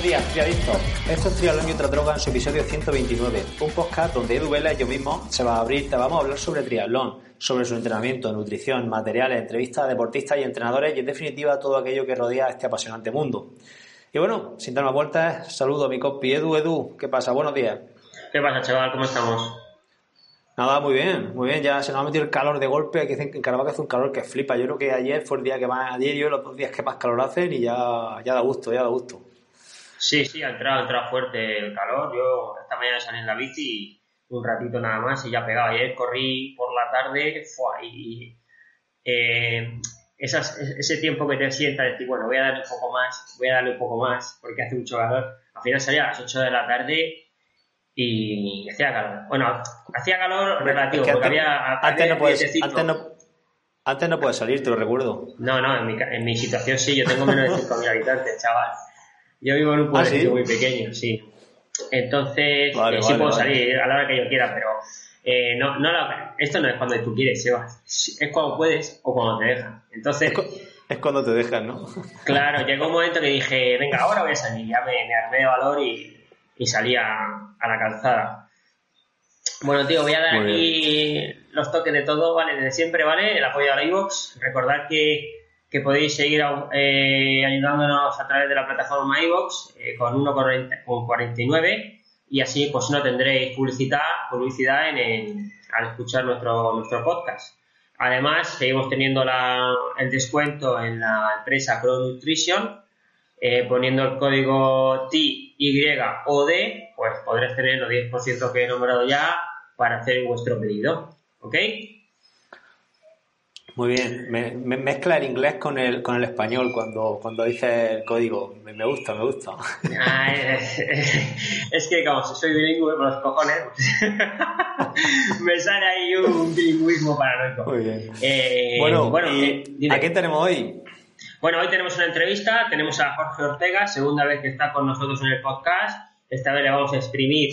Buenos días, triadictos. Esto es Triatlón y otra droga en su episodio 129, un podcast donde Edu Vela y yo mismo se va a abrir, te vamos a hablar sobre triatlón, sobre su entrenamiento, nutrición, materiales, entrevistas a deportistas y entrenadores y en definitiva todo aquello que rodea este apasionante mundo. Y bueno, sin dar más vueltas, saludo a mi copy Edu. Edu, ¿qué pasa? Buenos días. ¿Qué pasa, chaval? ¿Cómo estamos? Nada, muy bien, muy bien. Ya se nos ha metido el calor de golpe. Aquí en Caravaca hace un calor que flipa. Yo creo que ayer fue el día que más, ayer y hoy los dos días que más calor hacen y ya, ya da gusto, ya da gusto. Sí, sí, ha entrado, ha entrado fuerte el calor. Yo esta mañana salí en la bici un ratito nada más y ya pegaba. Ayer corrí por la tarde fue, y eh, esas, ese tiempo que te sientas de decir, bueno, voy a darle un poco más, voy a darle un poco más porque hace mucho calor. Al final salía a las 8 de la tarde y hacía calor. Bueno, hacía calor relativo, porque antes, había, antes, no puedes, antes, no, antes no puedes salir, te lo recuerdo. No, no, en mi, en mi situación sí, yo tengo menos de 5.000 habitantes, chaval. Yo vivo en un pueblo ¿Ah, sí? muy pequeño, sí. Entonces, Vale, eh, sí vale, puedo vale. salir a la hora que yo quiera, pero eh, no, no la- esto no es cuando tú quieres, Sebas. Es cuando puedes o cuando te dejan. Entonces, Es, cu- es cuando te dejan, ¿no? claro, llegó un momento que dije, venga, ahora voy a salir. Ya me, me armé de valor y, y salí a, a la calzada. Bueno, tío, voy a dar Muy aquí los toques de todo, ¿vale? Desde siempre, ¿vale? El apoyo a la iVox. Recordad que, que podéis seguir eh, ayudándonos a través de la plataforma iVox eh, con 1,49 y así pues no tendréis publicidad, publicidad en el- al escuchar nuestro, nuestro podcast. Además, seguimos teniendo la- el descuento en la empresa Pro Nutrition. eh, poniendo el código TYOD, pues podréis tener los 10% que he nombrado ya para hacer vuestro pedido. ¿Ok? Muy bien. Me, me- mezcla el inglés con el, con el español cuando, cuando dice el código. Me, me gusta, me gusta. Ay, es, es que como si soy bilingüe por los cojones, pues, me sale ahí un bilingüismo paranoico. Muy bien. Eh, Bueno, bueno, ¿y eh. ¿a quién tenemos hoy? Bueno, hoy tenemos una entrevista, tenemos a Jorge Ortega, segunda vez que está con nosotros en el podcast. Esta vez le vamos a exprimir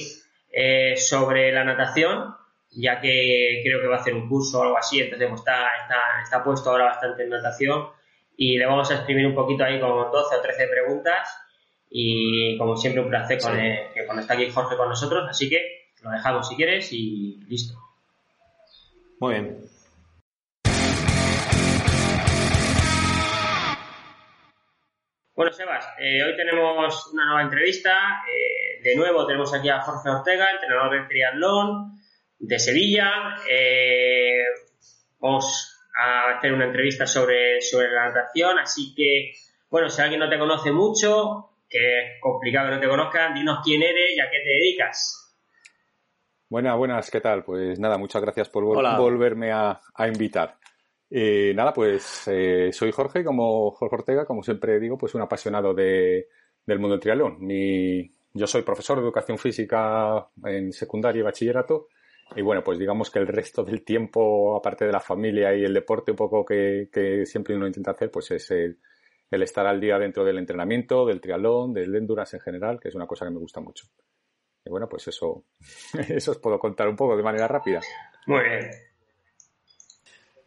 eh, sobre la natación, ya que creo que va a hacer un curso o algo así, entonces pues, está, está, está puesto ahora bastante en natación y le vamos a exprimir un poquito ahí como 12 o 13 preguntas y como siempre un placer con, Sí. eh, que cuando está aquí Jorge con nosotros, así que lo dejamos si quieres y listo. Muy bien. Bueno, Sebas, eh, hoy tenemos una nueva entrevista. eh, de nuevo tenemos aquí a Jorge Ortega, entrenador de triatlón de Sevilla. Eh, vamos a hacer una entrevista sobre, sobre la natación, así que, bueno, si alguien no te conoce mucho, que es complicado que no te conozcan, dinos quién eres y a qué te dedicas. Buenas, buenas, ¿qué tal? Pues nada, muchas gracias por vol- Hola. volverme a, a invitar. Eh, nada, pues eh, soy Jorge, como Jorge Ortega, como siempre digo, pues un apasionado de, del mundo del triatlón. Mi, yo soy profesor de educación física en secundaria y bachillerato. Y bueno, pues digamos que el resto del tiempo, aparte de la familia y el deporte un poco que, que siempre uno intenta hacer, pues es el, estar al día dentro del entrenamiento, del triatlón, del endurance en general, que es una cosa que me gusta mucho. Y bueno, pues eso, eso os puedo contar un poco de manera rápida. Muy bien.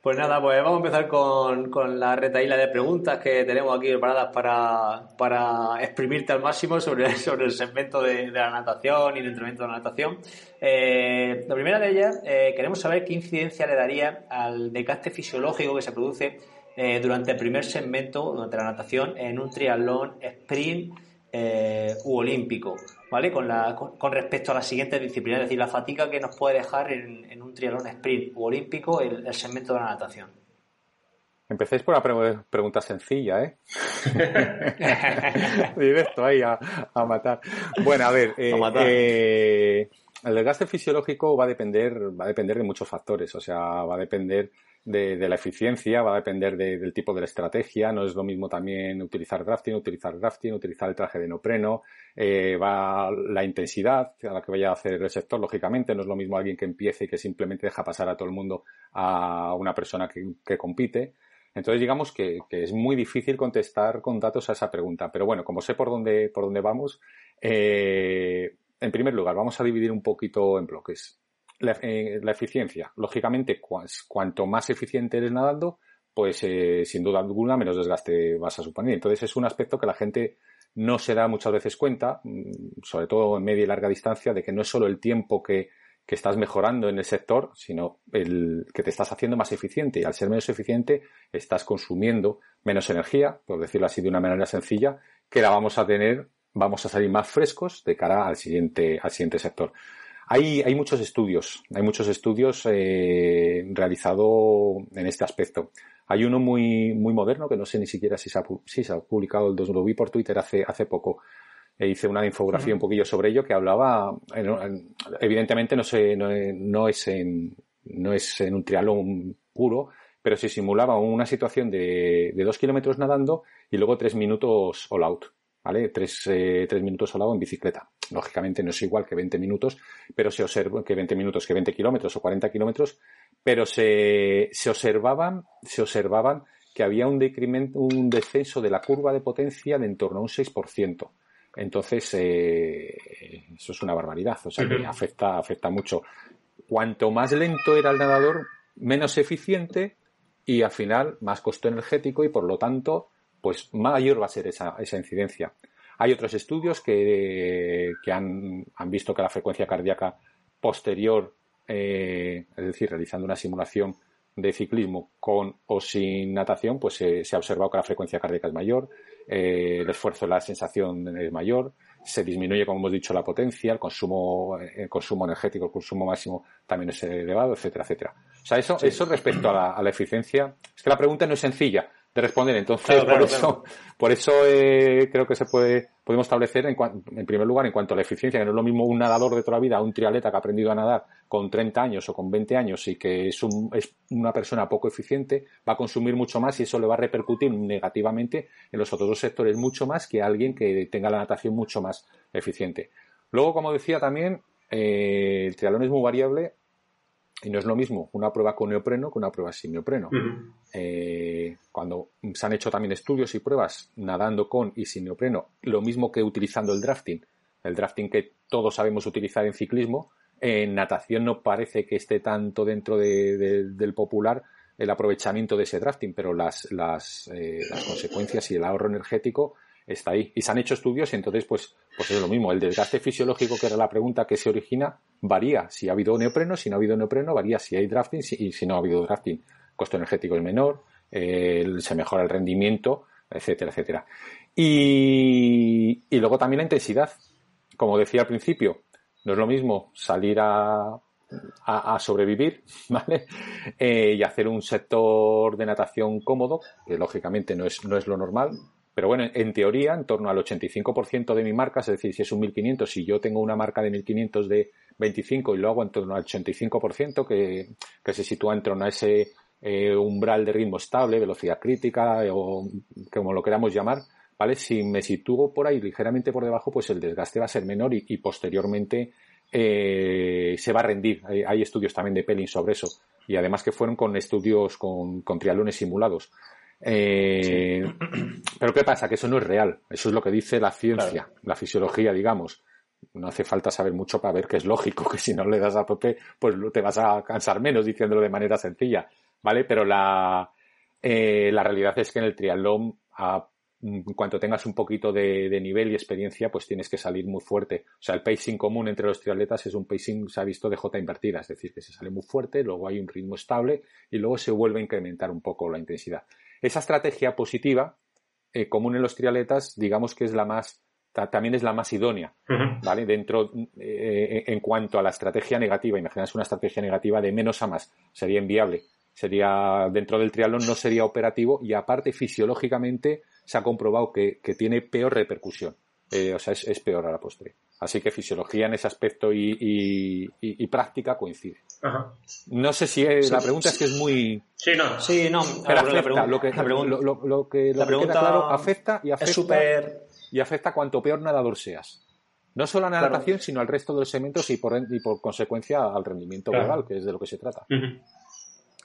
Pues nada, pues vamos a empezar con, con la retaíla de preguntas que tenemos aquí preparadas para, para exprimirte al máximo sobre, sobre el segmento de, de la natación y el entrenamiento de la natación. Eh, la primera de ellas, eh, queremos saber qué incidencia le daría al desgaste fisiológico que se produce eh, durante el primer segmento, durante la natación, en un triatlón sprint eh, u olímpico, ¿vale? Con, la, con, con respecto a las siguientes disciplinas, es decir, la fatiga que nos puede dejar en, en un triatlón sprint u olímpico el, el segmento de la natación. Empecéis por una pregunta sencilla, ¿eh? Directo ahí a, matar. Bueno, a ver, eh, eh, el desgaste fisiológico va a depender, va a depender de muchos factores. O sea, va a depender de, la eficiencia, va a depender del tipo de la estrategia. No es lo mismo también utilizar drafting, utilizar drafting, utilizar el traje de neopreno. Eh, va la intensidad a la que vaya a hacer el sector, lógicamente. No es lo mismo alguien que empiece y que simplemente deja pasar a todo el mundo a una persona que, compite. Entonces, digamos que, es muy difícil contestar con datos a esa pregunta. Pero bueno, como sé por dónde, por dónde vamos, eh, en primer lugar, vamos a dividir un poquito en bloques. Eh, la, eficiencia. Lógicamente, cuanto más eficiente eres nadando, pues eh, sin duda alguna menos desgaste vas a suponer. Entonces es un aspecto que la gente no se da muchas veces cuenta, mm, sobre todo en media y larga distancia, de que no es solo el tiempo que, que estás mejorando en el sector, sino el que te estás haciendo más eficiente. Y al ser menos eficiente, estás consumiendo menos energía, por decirlo así de una manera sencilla, que la vamos a tener, vamos a salir más frescos de cara al siguiente, al siguiente sector. Hay, hay muchos estudios, hay muchos estudios eh, realizados en este aspecto. Hay uno muy, muy moderno que no sé ni siquiera si se ha, si se ha publicado, el lo vi por Twitter hace, hace poco. E hice una infografía un poquillo sobre ello que hablaba, evidentemente no, sé, no, no, es en, no es en un triatlón puro, pero se simulaba una situación de, de dos kilómetros nadando y luego tres minutos all out. ¿vale? Tres, eh, tres minutos al lado en bicicleta. Lógicamente no es igual que 20 minutos, pero se observa que 20 minutos, que 20 kilómetros o 40 kilómetros, pero se, se observaban, se observaban que había un decremento, un descenso de la curva de potencia de en torno a un 6%. Entonces, eh, eso es una barbaridad, o sea que afecta, afecta mucho. Cuanto más lento era el nadador, menos eficiente y al final más costo energético y por lo tanto pues mayor va a ser esa, esa incidencia. Hay otros estudios que, que han, han, visto que la frecuencia cardíaca posterior, eh, es decir, realizando una simulación de ciclismo con o sin natación, pues se, ha observado que la frecuencia cardíaca es mayor, eh, el esfuerzo, la sensación es mayor, se disminuye, como hemos dicho, la potencia, el consumo, el consumo energético, el consumo máximo también es elevado, etcétera, etcétera. O sea, eso, eso respecto a la, a la eficiencia, es que la pregunta no es sencilla, de responder. Entonces, por, eso, por eso eh, creo que se puede, podemos establecer en, en, primer lugar en cuanto a la eficiencia, que no es lo mismo un nadador de toda la vida, un triatleta que ha aprendido a nadar con 30 años o con 20 años y que es, un, es una persona poco eficiente, va a consumir mucho más y eso le va a repercutir negativamente en los otros dos sectores mucho más que alguien que tenga la natación mucho más eficiente. Luego, como decía también, eh, el triatlón es muy variable y no es lo mismo una prueba con neopreno que una prueba sin neopreno. Eh, cuando se han hecho también estudios y pruebas nadando con y sin neopreno, lo mismo que utilizando el drafting, el drafting que todos sabemos utilizar en ciclismo, en natación no parece que esté tanto dentro del popular el aprovechamiento de ese drafting, pero las, las, eh, las consecuencias y el ahorro energético está ahí. Y se han hecho estudios y entonces, pues, pues es lo mismo. El desgaste fisiológico, que era la pregunta que se origina, varía. Si ha habido neopreno, si no ha habido neopreno, varía si hay drafting y si no ha habido drafting. Costo energético es menor, se mejora el rendimiento, etcétera, etcétera. Y, y luego también la intensidad. Como decía al principio, no es lo mismo salir a, a, sobrevivir, ¿vale? Eh, y hacer un sector de natación cómodo, que lógicamente no es, no es lo normal, pero bueno, en teoría, en torno al 85% de mi marca, es decir, si es un 1500, si yo tengo una marca de 1500 de 25 y lo hago en torno al 85%, que, que se sitúa en torno a ese eh, umbral de ritmo estable, velocidad crítica eh, o como lo queramos llamar, ¿vale? Si me sitúo por ahí ligeramente por debajo, pues el desgaste va a ser menor y, posteriormente eh, se va a rendir. Hay, estudios también de Pelling sobre eso y además que fueron con estudios con, con trialones simulados. Eh, pero ¿qué pasa? Que eso no es real. Eso es lo que dice la ciencia, la fisiología, digamos. No hace falta saber mucho para ver que es lógico que si no le das a tope, pues te vas a cansar menos diciéndolo de manera sencilla, ¿vale? Pero la, eh, la realidad es que en el triatlón, en cuanto tengas un poquito de, de, nivel y experiencia, pues tienes que salir muy fuerte. O sea, el pacing común entre los triatletas es un pacing, se ha visto, de J invertida, es decir, que se sale muy fuerte, luego hay un ritmo estable y luego se vuelve a incrementar un poco la intensidad. Esa estrategia positiva, eh, común en los trialetas, digamos que es la más, también es la más idónea, ¿vale? Dentro, eh, en cuanto a la estrategia negativa, imagínate una estrategia negativa de menos a más, sería inviable. sería dentro del triatlón no sería operativo y aparte fisiológicamente se ha comprobado que, tiene peor repercusión. Eh, o sea, es, peor a la postre. Así que fisiología en ese aspecto y, práctica coincide. No sé si la pregunta es que es muy. Sí, no. Sí, no. Pero afecta, lo que, lo, que, queda claro, afecta y afecta. Y afecta cuanto peor nadador seas. No solo a la natación, sino al resto de los segmentos y por, y por consecuencia al rendimiento global, que es de lo que se trata.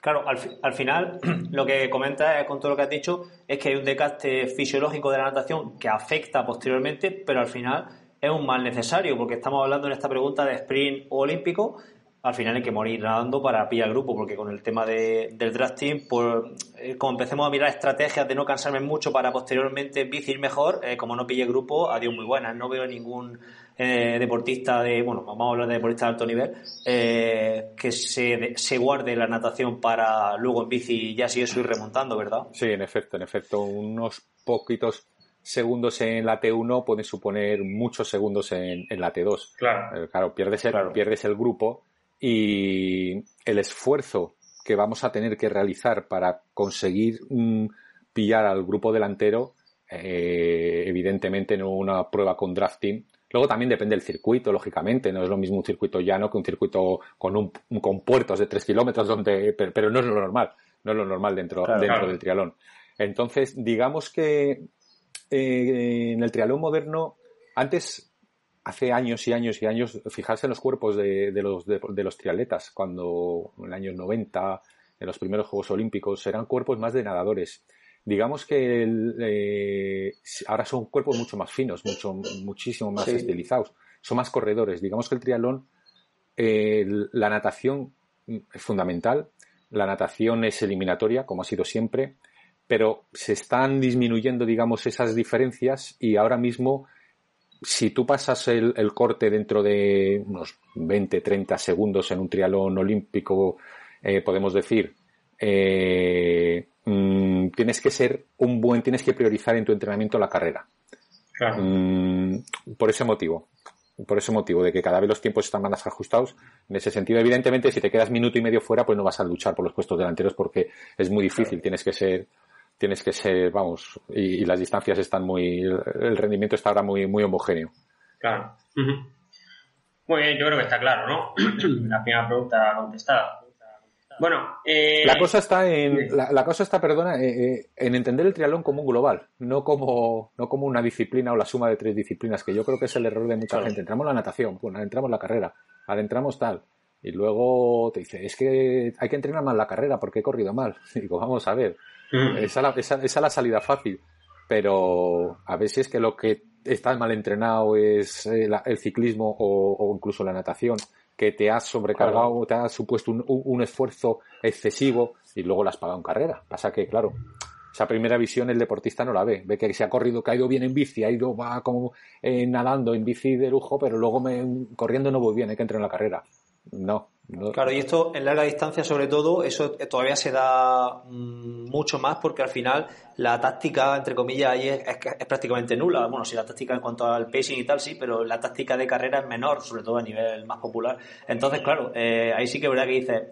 Claro, al, final lo que comenta con todo lo que has dicho es que hay un desgaste fisiológico de la natación que afecta posteriormente, pero al final es un mal necesario, porque estamos hablando en esta pregunta de sprint o olímpico, al final hay que morir nadando para pillar grupo, porque con el tema del drafting, pues eh, como empecemos a mirar estrategias de no cansarme mucho para posteriormente bici mejor, eh, como no pille grupo, adiós muy buenas. No veo ningún eh, deportista de, bueno, vamos a hablar de deportista de alto nivel, eh, que se, se guarde la natación para luego en bici ya si eso ir remontando, ¿verdad? Sí, en efecto, en efecto, unos poquitos segundos en la T1 pueden suponer muchos segundos en, la T2. Claro. Eh, claro, pierdes el, pierdes el grupo y el esfuerzo que vamos a tener que realizar para conseguir mm, pillar al grupo delantero, evidentemente en una prueba con drafting, Luego también depende del circuito, lógicamente. No es lo mismo un circuito llano que un circuito con, un, con puertos de 3 kilómetros, donde, pero, no es lo normal. No es lo normal dentro, dentro del trialón. Entonces, digamos que eh, en el trialón moderno, antes, hace años y años y años, fijarse en los cuerpos de, los, de, los triatletas, cuando en los años 90, en los primeros Juegos Olímpicos, eran cuerpos más de nadadores digamos que eh, ahora son cuerpos mucho más finos, mucho, muchísimo más estilizados, son más corredores. Digamos que el triatlón, la natación es fundamental, la natación es eliminatoria, como ha sido siempre, pero se están disminuyendo, digamos, esas diferencias y ahora mismo, si tú pasas el, corte dentro de unos 20, 30 segundos en un triatlón olímpico, eh, podemos decir, eh, mm, tienes que ser un buen, tienes que priorizar en tu entrenamiento la carrera. Mm, por ese motivo. Por ese motivo, de que cada vez los tiempos están más ajustados. En ese sentido, evidentemente, si te quedas minuto y medio fuera, pues no vas a luchar por los puestos delanteros porque es muy difícil. Tienes que ser, tienes que ser, vamos, y, las distancias están muy, el rendimiento está ahora muy, muy homogéneo. Claro. Muy bien, yo creo que está claro, ¿no? la primera pregunta contestada. Bueno, eh, la cosa está en, la, cosa está, perdona, eh, eh, en entender el triatlón como un global, no como, no como una disciplina o la suma de tres disciplinas, que yo creo que es el error de mucha gente. Entramos la natación, pues adentramos la carrera, adentramos tal, y luego te dice, es que hay que entrenar más la carrera porque he corrido mal. Y digo, vamos a ver, mm. esa, esa, es la salida fácil, pero a ver si es que lo que está mal entrenado es el, ciclismo o incluso la natación que te has sobrecargado, te has supuesto un, esfuerzo excesivo y luego la has pagado en carrera. Pasa que, claro, esa primera visión el deportista no la ve. Ve que se ha corrido, que ha ido bien en bici, ha ido, va como eh, nadando en bici de lujo, pero luego me, corriendo no voy bien, hay que entrar en la carrera. No, Claro, y esto en larga distancia, sobre todo, eso todavía se da mm, mucho más porque al final la táctica, entre comillas, ahí es, es, prácticamente nula. Bueno, si la táctica en cuanto al pacing y tal, sí, pero la táctica de carrera es menor, sobre todo a nivel más popular. Entonces, claro, eh, ahí sí que es verdad que dice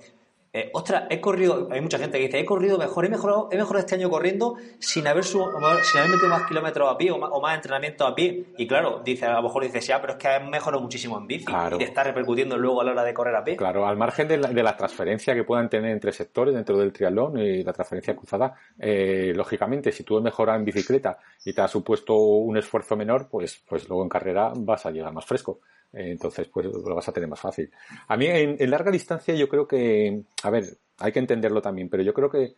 eh, ostras, he corrido, hay mucha gente que dice, he corrido mejor, he mejorado, he mejorado este año corriendo sin haber, sin haber metido más kilómetros a pie o más, entrenamiento a pie. Y claro, dice, a lo mejor dices, ya, pero es que has mejorado muchísimo en bici y te está repercutiendo luego a la hora de correr a pie. Claro, al margen de la, transferencia que puedan tener entre sectores dentro del triatlón y la transferencia cruzada, eh, lógicamente, si tú has mejorado en bicicleta y te has supuesto un esfuerzo menor, pues, pues luego en carrera vas a llegar más fresco. Entonces, pues lo vas a tener más fácil. A mí, en, larga distancia, yo creo que, a ver, hay que entenderlo también, pero yo creo que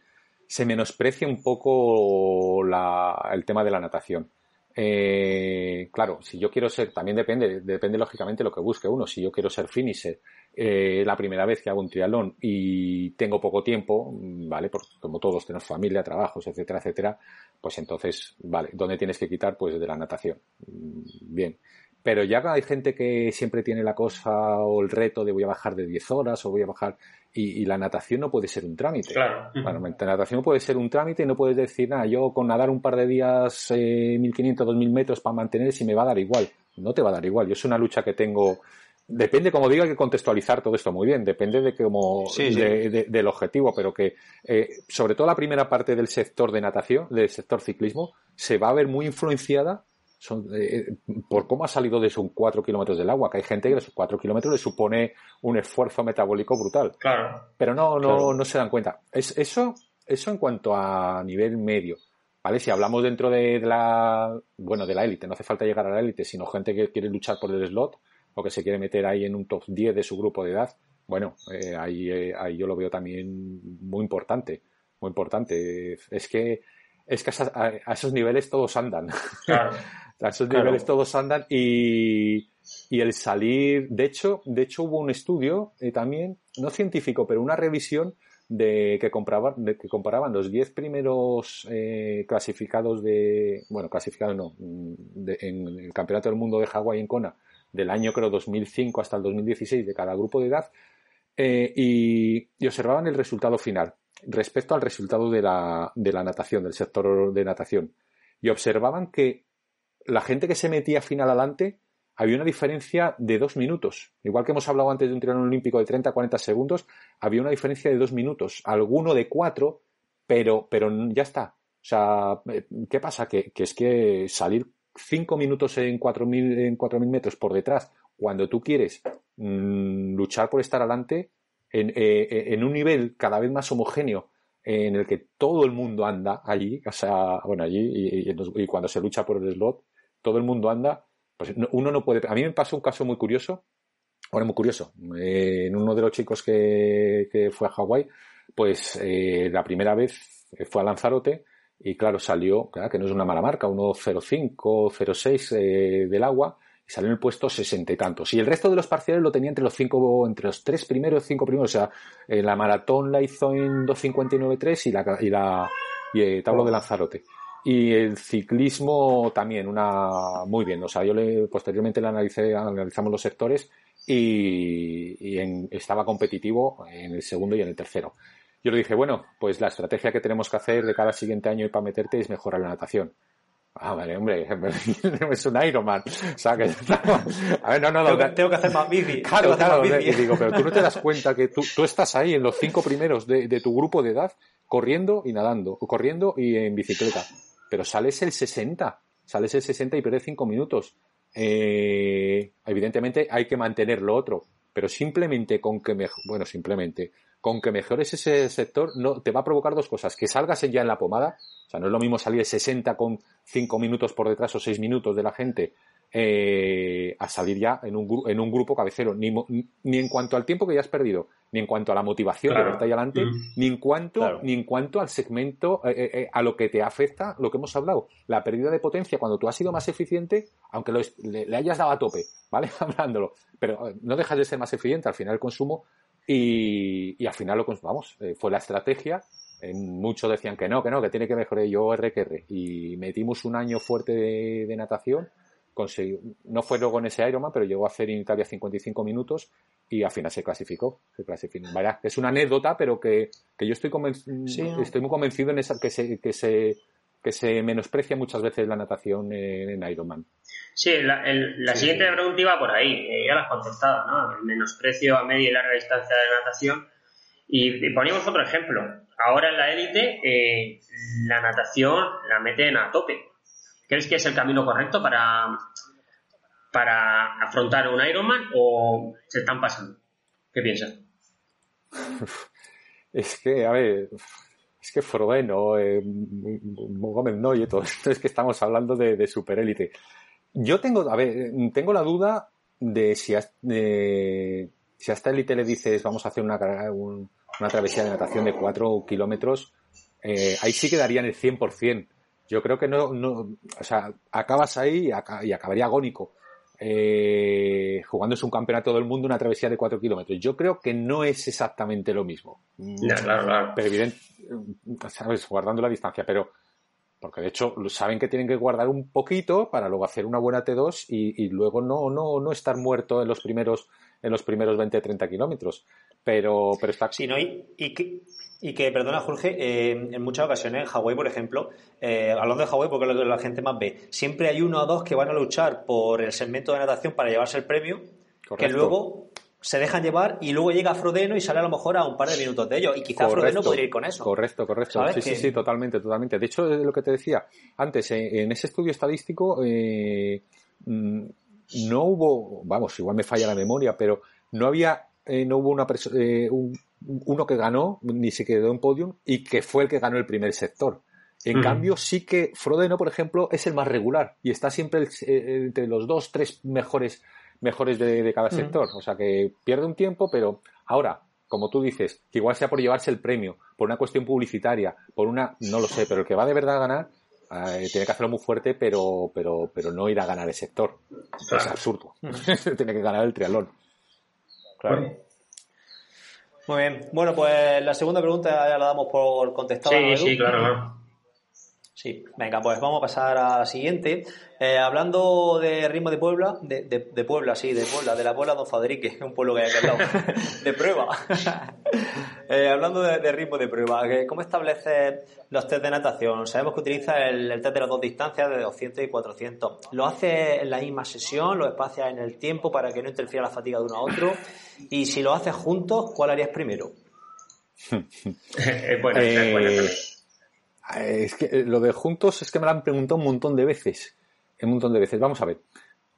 se menosprecia un poco el tema de la natación. Eh, claro, si yo quiero ser, también depende, depende lógicamente lo que busque uno. Si yo quiero ser finisher eh, la primera vez que hago un triatlón y tengo poco tiempo, vale, porque como todos tenemos familia, trabajos, etcétera, etcétera, pues entonces, vale, ¿dónde tienes que quitar? Pues de la natación. Bien. Pero ya hay gente que siempre tiene la cosa o el reto de voy a bajar de 10 horas o voy a bajar y, la natación no puede ser un trámite. Claro. Bueno, la natación no puede ser un trámite y no puedes decir, nada, yo con nadar un par de días eh, 1500, 2000 metros para mantener si me va a dar igual. No te va a dar igual. Yo es una lucha que tengo Depende, como digo, hay que contextualizar todo esto muy bien. Depende de cómo, del objetivo, pero que eh, sobre todo la primera parte del sector de natación, del sector ciclismo, se va a ver muy influenciada eh, por cómo ha salido de esos cuatro kilómetros del agua, que hay gente que esos cuatro kilómetros le supone un esfuerzo metabólico brutal. Claro. Pero no, no, no se dan cuenta. Es, eso, eso en cuanto a nivel medio. ¿Vale? Si hablamos dentro de, la, bueno, de la élite, no hace falta llegar a la élite, sino gente que quiere luchar por el slot o que se quiere meter ahí en un top 10 de su grupo de edad, bueno, eh, ahí, eh, ahí yo lo veo también muy importante, muy importante. Es que, es que a, esos niveles todos andan. a esos niveles todos andan y, y el salir, de hecho, de hecho hubo un estudio eh, también, no científico, pero una revisión de que, compraban, de que comparaban los 10 primeros eh, clasificados de, bueno, clasificados no, de, en el Campeonato del Mundo de Hawái en Kona del año creo 2005 hasta el 2016 de cada grupo de edad eh, y, y, observaban el resultado final respecto al resultado de la, de la natación, del sector de natación. Y observaban que la gente que se metía final adelante había una diferencia de dos minutos. Igual que hemos hablado antes de un triatlón olímpico de 30-40 segundos, había una diferencia de dos minutos. Alguno de cuatro, pero, pero ya está. O sea, eh, ¿qué pasa? Que, es que salir cinco minutos en 4.000 en cuatro mil metros por detrás, cuando tú quieres mm, luchar por estar adelante, en, eh, eh, en, un nivel cada vez más homogéneo, en el que todo el mundo anda allí, o sea, bueno, allí, y cuando se lucha por el slot, todo el mundo anda, pues uno no puede. A mí me pasó un caso muy curioso, bueno, muy curioso. Eh, en uno de los chicos que, que fue a Hawái, pues eh, la primera vez fue a Lanzarote y claro, salió, claro, que no es una mala marca, 1.05, 0.6 eh, del agua, y salió en el puesto sesenta y tantos. Y el resto de los parciales lo tenía entre los cinco, entre los tres primeros, cinco primeros. O sea, la maratón la hizo en 2.59.3 y la, y la, y el tablo de Lanzarote. Y el ciclismo también, una muy bien. O sea, yo le, posteriormente le analicé, analizamos los sectores y, estaba competitivo en el segundo y en el tercero. Yo le dije, bueno, pues la estrategia que tenemos que hacer de cada siguiente año y para meterte es mejorar la natación. Ah, vale, hombre, es un Ironman. O sea, que, a ver, no, no, tengo, que, hacer más bici. Claro, claro, y digo, pero tú no te das cuenta que tú, tú estás ahí en los cinco primeros de, de tu grupo de edad, corriendo y nadando, corriendo y en bicicleta pero sales el 60, sales el 60 y pierdes 5 minutos. Eh, evidentemente hay que mantener lo otro, pero simplemente con que bueno, simplemente con que mejores ese sector no te va a provocar dos cosas, que salgas ya en la pomada, o sea, no es lo mismo salir el 60 con 5 minutos por detrás o 6 minutos de la gente eh, a salir ya en un, en un grupo cabecero, ni, ni en cuanto al tiempo que ya has perdido, ni en cuanto a la motivación de verte ahí adelante, mm. ni en cuanto, ni en cuanto al segmento, eh, eh, eh, a lo que te afecta, lo que hemos hablado, la pérdida de potencia cuando tú has sido más eficiente, aunque le, hayas dado a tope, ¿vale? Hablándolo, pero no dejas de ser más eficiente al final el consumo y, y al final lo vamos, fue la estrategia. Muchos decían que no, que no, que tiene que mejorar. Yo R que R. Y metimos un año fuerte de natación consiguió, no fue luego en ese Ironman, pero llegó a hacer en Italia 55 minutos y al final se clasificó. Se clasificó. Vaya, es una anécdota, pero que, que yo estoy, estoy muy convencido en esa, que se, que se, que se menosprecia muchas veces la natación en, Ironman. Sí, la, la siguiente pregunta iba por ahí, eh, ya la has contestado, ¿no? El menosprecio a media y larga distancia de natación. Y, poníamos otro ejemplo. Ahora en la élite, eh, la natación la meten a tope ¿Crees que es el camino correcto para, para afrontar un Ironman o se están pasando? ¿Qué piensas? Es que, a ver, es que Froben o eh, Gómez no y todo esto es que estamos hablando de, de superélite. Yo tengo, a ver, tengo la duda de si a, si a esta élite le dices vamos a hacer una, una travesía de natación de 4 kilómetros, eh, ahí sí quedaría en el 100% yo creo que no, no o sea, acabas ahí y, acabaría agónico. Eh, jugándose un campeonato del mundo, una travesía de 4 kilómetros. Yo creo que no es exactamente lo mismo. claro, claro. Pero evidente, sabes, guardando la distancia, pero porque de hecho saben que tienen que guardar un poquito para luego hacer una buena T2 y, luego no, no, no estar muerto en los primeros, en los primeros 20-30 kilómetros. Pero, pero está. Sí, ¿no? y, y, que, y que, perdona Jorge, eh, en muchas ocasiones en Hawái, por ejemplo, eh, hablando de Hawái porque es lo que la gente más ve, siempre hay uno o dos que van a luchar por el segmento de natación para llevarse el premio que luego se dejan llevar y luego llega Frodeno y sale a lo mejor a un par de minutos de ellos. Y quizás Frodeno podría ir con eso. Correcto, correcto. Sí, sí, sí, totalmente, totalmente. De hecho, lo que te decía antes, en ese estudio estadístico eh, mm, no hubo, vamos, igual me falla la memoria, pero no había, eh, no hubo una eh, uno que ganó, ni se quedó en podium, y que fue el que ganó el primer sector. En cambio, sí que Frodeno, por ejemplo, es el más regular y está siempre entre los dos, tres mejores mejores de, cada sector. O sea que pierde un tiempo, pero ahora, como tú dices, que igual sea por llevarse el premio, por una cuestión publicitaria, por una, no lo sé, pero el que va de verdad a ganar, eh, tiene que hacerlo muy fuerte, pero, pero, pero no ir a ganar el sector. Es absurdo. tiene que ganar el triatlón. Claro. Muy bien. Bueno, pues la segunda pregunta ya la damos por contestada. Sí, sí, claro. Sí, venga, pues vamos a pasar a la siguiente. Eh, hablando de ritmo de Puebla, de, de, Puebla, sí, de Puebla, de la Puebla Don Fadrique, un pueblo que hay aquí al lado, de prueba. eh, hablando de, ritmo de prueba, ¿cómo establece los test de natación? Sabemos que utiliza el, test de las dos distancias de 200 y 400. ¿Lo hace en la misma sesión? ¿Lo espacia en el tiempo para que no interfiera la fatiga de uno a otro? Y si lo haces juntos, ¿cuál harías primero? bueno, es buena eh, es que eh, lo de juntos es que me lo han preguntado un montón de veces. Un montón de veces. Vamos a ver.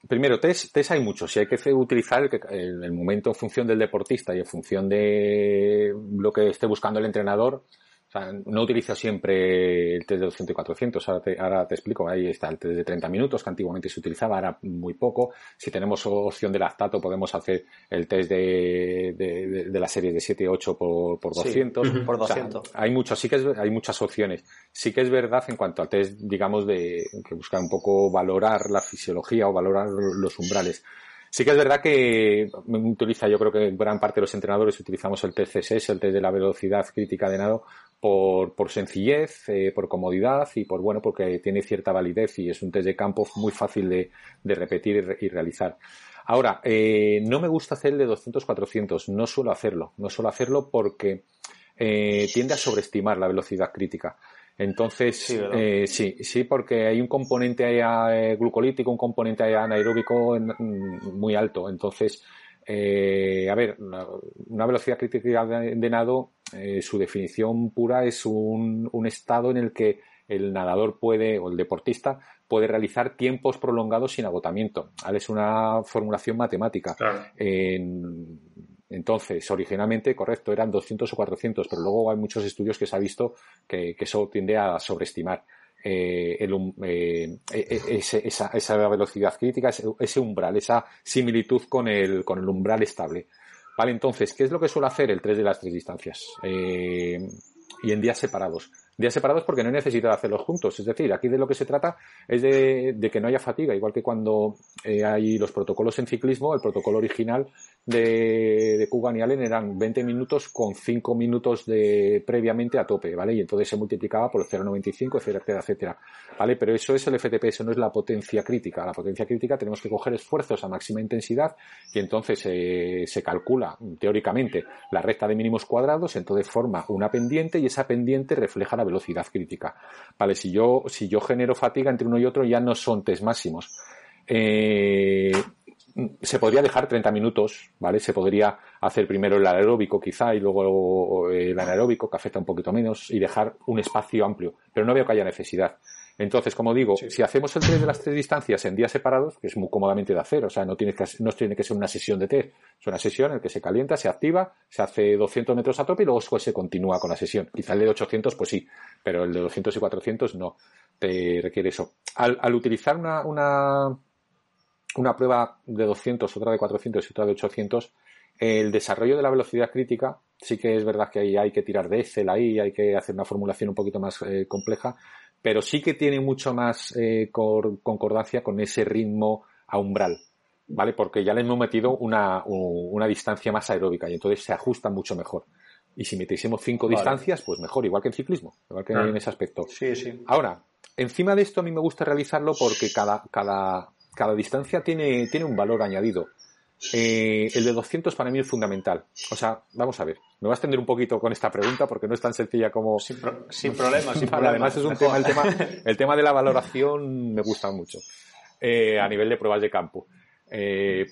Primero, test, test hay muchos. Si hay que utilizar el, momento en función del deportista y en función de lo que esté buscando el entrenador, o sea, no utilizo siempre el test de 200 y 400. Ahora te, ahora te explico. Ahí está el test de 30 minutos, que antiguamente se utilizaba, ahora muy poco. Si tenemos opción de lactato, podemos hacer el test de, de, de la serie de 7 8 por, por 200. por 200. hay muchos, sí que es, hay muchas opciones. Sí que es verdad en cuanto al test, digamos, de que busca un poco valorar la fisiología o valorar los umbrales. Sí que es verdad que utiliza, yo creo que gran parte de los entrenadores utilizamos el test CSS, el test de la velocidad crítica de nado, por, por sencillez, eh, por comodidad y por, bueno, porque tiene cierta validez y es un test de campo muy fácil de, de repetir y, realizar. Ahora, eh, no me gusta hacer el de 200-400, no suelo hacerlo, no suelo hacerlo porque eh, tiende a sobreestimar la velocidad crítica. Entonces, sí, eh, sí, sí, porque hay un componente eh, glucolítico, un componente anaeróbico muy alto. Entonces, eh, a ver, una velocidad crítica de, nado, eh, su definición pura es un, un, estado en el que el nadador puede, o el deportista, puede realizar tiempos prolongados sin agotamiento. Es una formulación matemática. Claro. En, entonces, originalmente, correcto, eran 200 o 400, pero luego hay muchos estudios que se ha visto que, que eso tiende a sobreestimar. Eh, eh, e, e, esa, velocidad crítica, ese, ese, umbral, esa similitud con el, con el umbral estable. Vale, entonces, ¿qué es lo que suele hacer el 3 de las tres distancias? Eh, y en días separados días separados porque no necesita hacerlos juntos. Es decir, aquí de lo que se trata es de, que no haya fatiga, igual que cuando hay los protocolos en ciclismo, el protocolo original de, de Kugan y Allen eran 20 minutos con 5 minutos de previamente a tope, ¿vale? Y entonces se multiplicaba por 0,95, etcétera, etcétera, ¿vale? Pero eso es el FTP, eso no es la potencia crítica. La potencia crítica tenemos que coger esfuerzos a máxima intensidad y entonces eh, se calcula teóricamente la recta de mínimos cuadrados, entonces forma una pendiente y esa pendiente refleja la velocidad crítica. Vale, si yo, si yo genero fatiga entre uno y otro ya no son test máximos. Eh, se podría dejar 30 minutos, ¿vale? Se podría hacer primero el anaeróbico quizá y luego el anaeróbico que afecta un poquito menos y dejar un espacio amplio, pero no veo que haya necesidad. Entonces, como digo, sí. si hacemos el test de las tres distancias en días separados, que es muy cómodamente de hacer, o sea, no tiene que, no tiene que ser una sesión de test, es una sesión en la que se calienta, se activa, se hace 200 metros a tope y luego se continúa con la sesión. Quizá el de 800, pues sí, pero el de 200 y 400 no te requiere eso. Al, al utilizar una, una, una prueba de 200, otra de 400 y otra de 800, el desarrollo de la velocidad crítica, sí que es verdad que ahí hay que tirar de Excel ahí, hay que hacer una formulación un poquito más eh, compleja, pero sí que tiene mucho más eh, concordancia con ese ritmo a umbral, ¿vale? Porque ya le hemos metido una, una distancia más aeróbica y entonces se ajusta mucho mejor. Y si metiésemos cinco vale. distancias, pues mejor, igual que en ciclismo, igual que ah. en ese aspecto. Sí, sí. Ahora, encima de esto a mí me gusta realizarlo porque cada, cada, cada distancia tiene, tiene un valor añadido. Eh, el de 200 para mí es fundamental. O sea, vamos a ver. Me voy a extender un poquito con esta pregunta porque no es tan sencilla como. Sin, pro sin problema, sin problema. Además, es un tema el, tema, el tema de la valoración me gusta mucho. Eh, a nivel de pruebas de campo. Eh,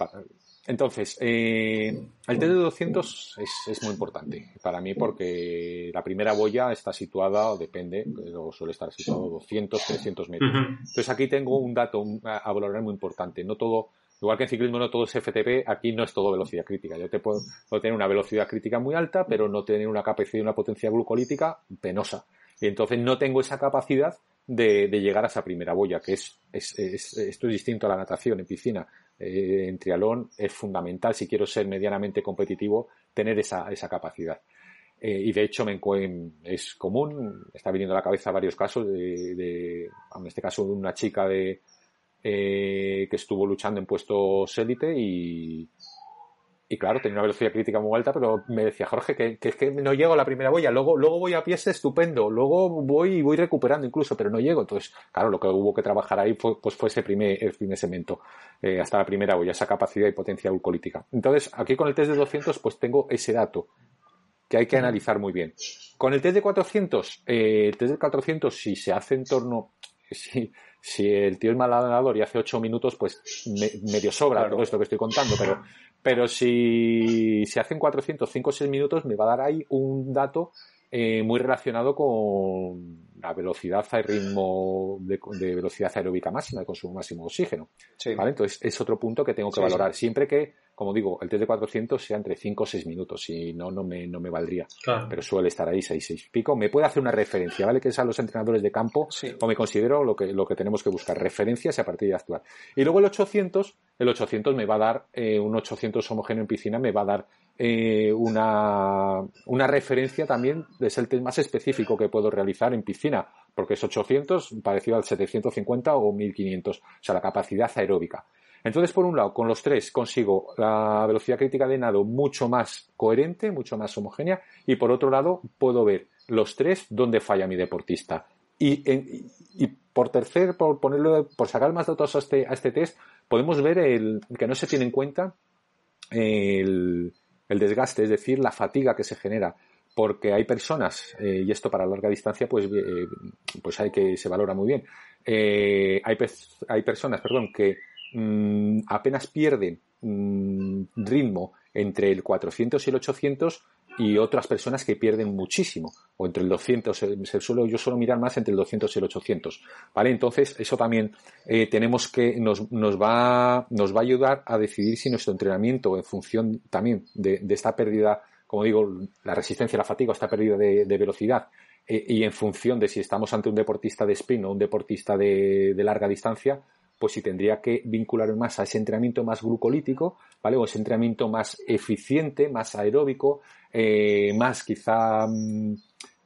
entonces, eh, el test de 200 es, es, muy importante para mí porque la primera boya está situada, o depende, pero suele estar situado 200, 300 metros. Entonces aquí tengo un dato a valorar muy importante. No todo, igual que en ciclismo no todo es FTP, aquí no es todo velocidad crítica. Yo te puedo, puedo tener una velocidad crítica muy alta, pero no tener una capacidad y una potencia glucolítica penosa. Y entonces no tengo esa capacidad de, de, llegar a esa primera boya, que es, es, es, esto es distinto a la natación en piscina. Eh, en trialón es fundamental, si quiero ser medianamente competitivo, tener esa, esa capacidad. Eh, y de hecho me es común, está viniendo a la cabeza varios casos de, en este caso una chica de, eh, que estuvo luchando en puestos élite y, y claro, tenía una velocidad crítica muy alta, pero me decía Jorge que, que es que no llego a la primera boya, luego, luego voy a pies estupendo, luego voy y voy recuperando incluso, pero no llego. Entonces, claro, lo que hubo que trabajar ahí fue, pues fue ese primer, el primer segmento, eh, hasta la primera boya, esa capacidad y potencia glucolítica. Entonces, aquí con el test de 200, pues tengo ese dato que hay que analizar muy bien. Con el test de 400, eh, el test de 400, si se hace en torno, si, si el tío es mal nadador y hace 8 minutos, pues me, medio sobra todo esto que estoy contando, pero pero si se hacen 405 o 6 minutos, me va a dar ahí un dato eh, muy relacionado con la velocidad y ritmo de, velocidad aeróbica máxima, de consumo máximo de oxígeno. ¿vale? Entonces, es otro punto que tengo que valorar. Siempre que, como digo, el test de 400 sea entre 5 o 6 minutos, si no, no me, no me valdría. Pero suele estar ahí 6, 6 pico. Me puede hacer una referencia, ¿vale? Que es a los entrenadores de campo, o me considero lo que, lo que tenemos que buscar, referencias a partir de actuar. Y luego el 800, el 800 me va a dar, eh, un 800 homogéneo en piscina me va a dar eh, una, una referencia también, es el test más específico que puedo realizar en piscina, porque es 800 parecido al 750 o 1500, o sea, la capacidad aeróbica. Entonces, por un lado, con los tres consigo la velocidad crítica de nado mucho más coherente, mucho más homogénea, y por otro lado, puedo ver los tres dónde falla mi deportista. Y, y por tercer, por ponerlo, por sacar más datos a este, a este test, podemos ver el que no se tiene en cuenta el, el desgaste, es decir, la fatiga que se genera porque hay personas, eh, y esto para larga distancia, pues, eh, pues hay que se valora muy bien. Eh, hay, hay personas, perdón, que mm, apenas pierden mm, ritmo entre el 400 y el 800 y otras personas que pierden muchísimo, o entre el 200, se suelo, yo suelo mirar más entre el 200 y el 800, ¿vale? Entonces, eso también tenemos que, nos, nos, va, nos va a ayudar a decidir si nuestro entrenamiento, en función también de, de esta pérdida como digo, la resistencia, la fatiga, esta pérdida de, velocidad, eh, y en función de si estamos ante un deportista de sprint o un deportista de, larga distancia, pues si tendría que vincular más a ese entrenamiento más glucolítico, ¿vale? O ese entrenamiento más eficiente, más aeróbico, eh, más quizá, mm,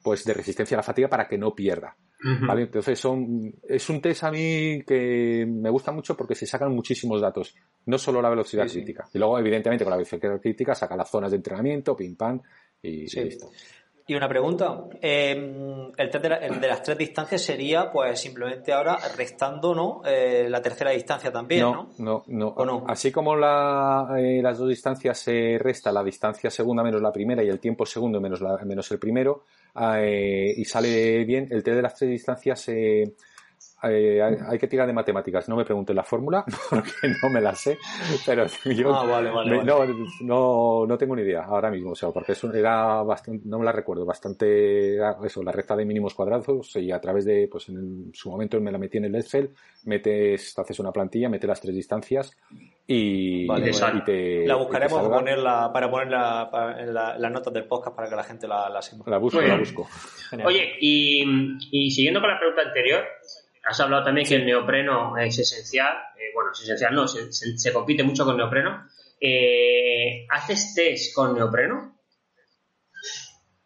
pues de resistencia a la fatiga para que no pierda. ¿Vale? Entonces son, es un test a mí que me gusta mucho porque se sacan muchísimos datos, no solo la velocidad crítica. Y luego, evidentemente, con la velocidad crítica saca las zonas de entrenamiento, pim pam, y listo. Y una pregunta, em, el test de, las tres distancias sería pues simplemente ahora restando ¿no? Eh, la tercera distancia también, ¿no? No, no, no. Así como la, eh, las dos distancias se resta la distancia segunda menos la primera y el tiempo segundo menos, la, menos el primero, eh, y sale bien, el test de las tres distancias se eh, hay, que tirar de matemáticas. No me pregunten la fórmula porque no me la sé, pero yo ah, vale, vale, no, no, no, tengo ni idea ahora mismo, o sea, porque eso era bastante, no me la recuerdo, bastante, eso, la recta de mínimos cuadrados y a través de, pues en su momento me la metí en el Excel, metes, haces una plantilla, metes las tres distancias y, te, la buscaremos para ponerla, para ponerla en las notas del podcast para que la gente la, la La busco, la busco. Oye, y, y siguiendo con la pregunta anterior, Has hablado también que el neopreno es esencial. Eh, bueno, es esencial, no, se, compite mucho con neopreno. Eh, ¿Haces test con neopreno?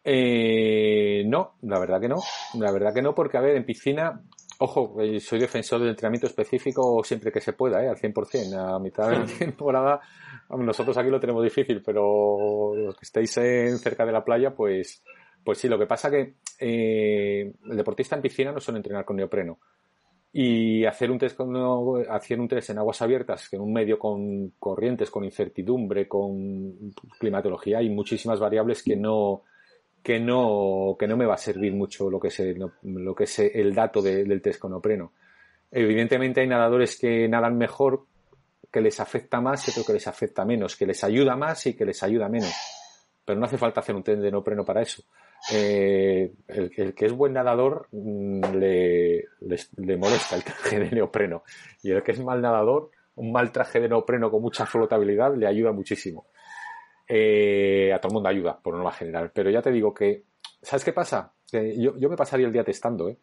Eh, no, la verdad que no. La verdad que no, porque, a ver, en piscina, ojo, soy defensor del entrenamiento específico siempre que se pueda, ¿eh? al 100%. A mitad de la temporada, nosotros aquí lo tenemos difícil, pero los que estéis en, cerca de la playa, pues, pues sí. Lo que pasa que el deportista en piscina no suele entrenar con neopreno y hacer un test con, hacer un test en aguas abiertas, en un medio con corrientes, con incertidumbre, con climatología, hay muchísimas variables que no, que no, que no me va a servir mucho lo que es el, lo que es el dato del test con opreno. Evidentemente hay nadadores que nadan mejor que les afecta más y otro que les afecta menos, que les ayuda más y que les ayuda menos. Pero no hace falta hacer un test de neopreno para eso. Eh, el, que es buen nadador mm, le, le, molesta el traje de neopreno y el que es mal nadador, un mal traje de neopreno con mucha flotabilidad le ayuda muchísimo. Eh, a todo el mundo ayuda, por norma general. Pero ya te digo que, ¿sabes qué pasa? Que yo, yo me pasaría el día testando, ¿eh?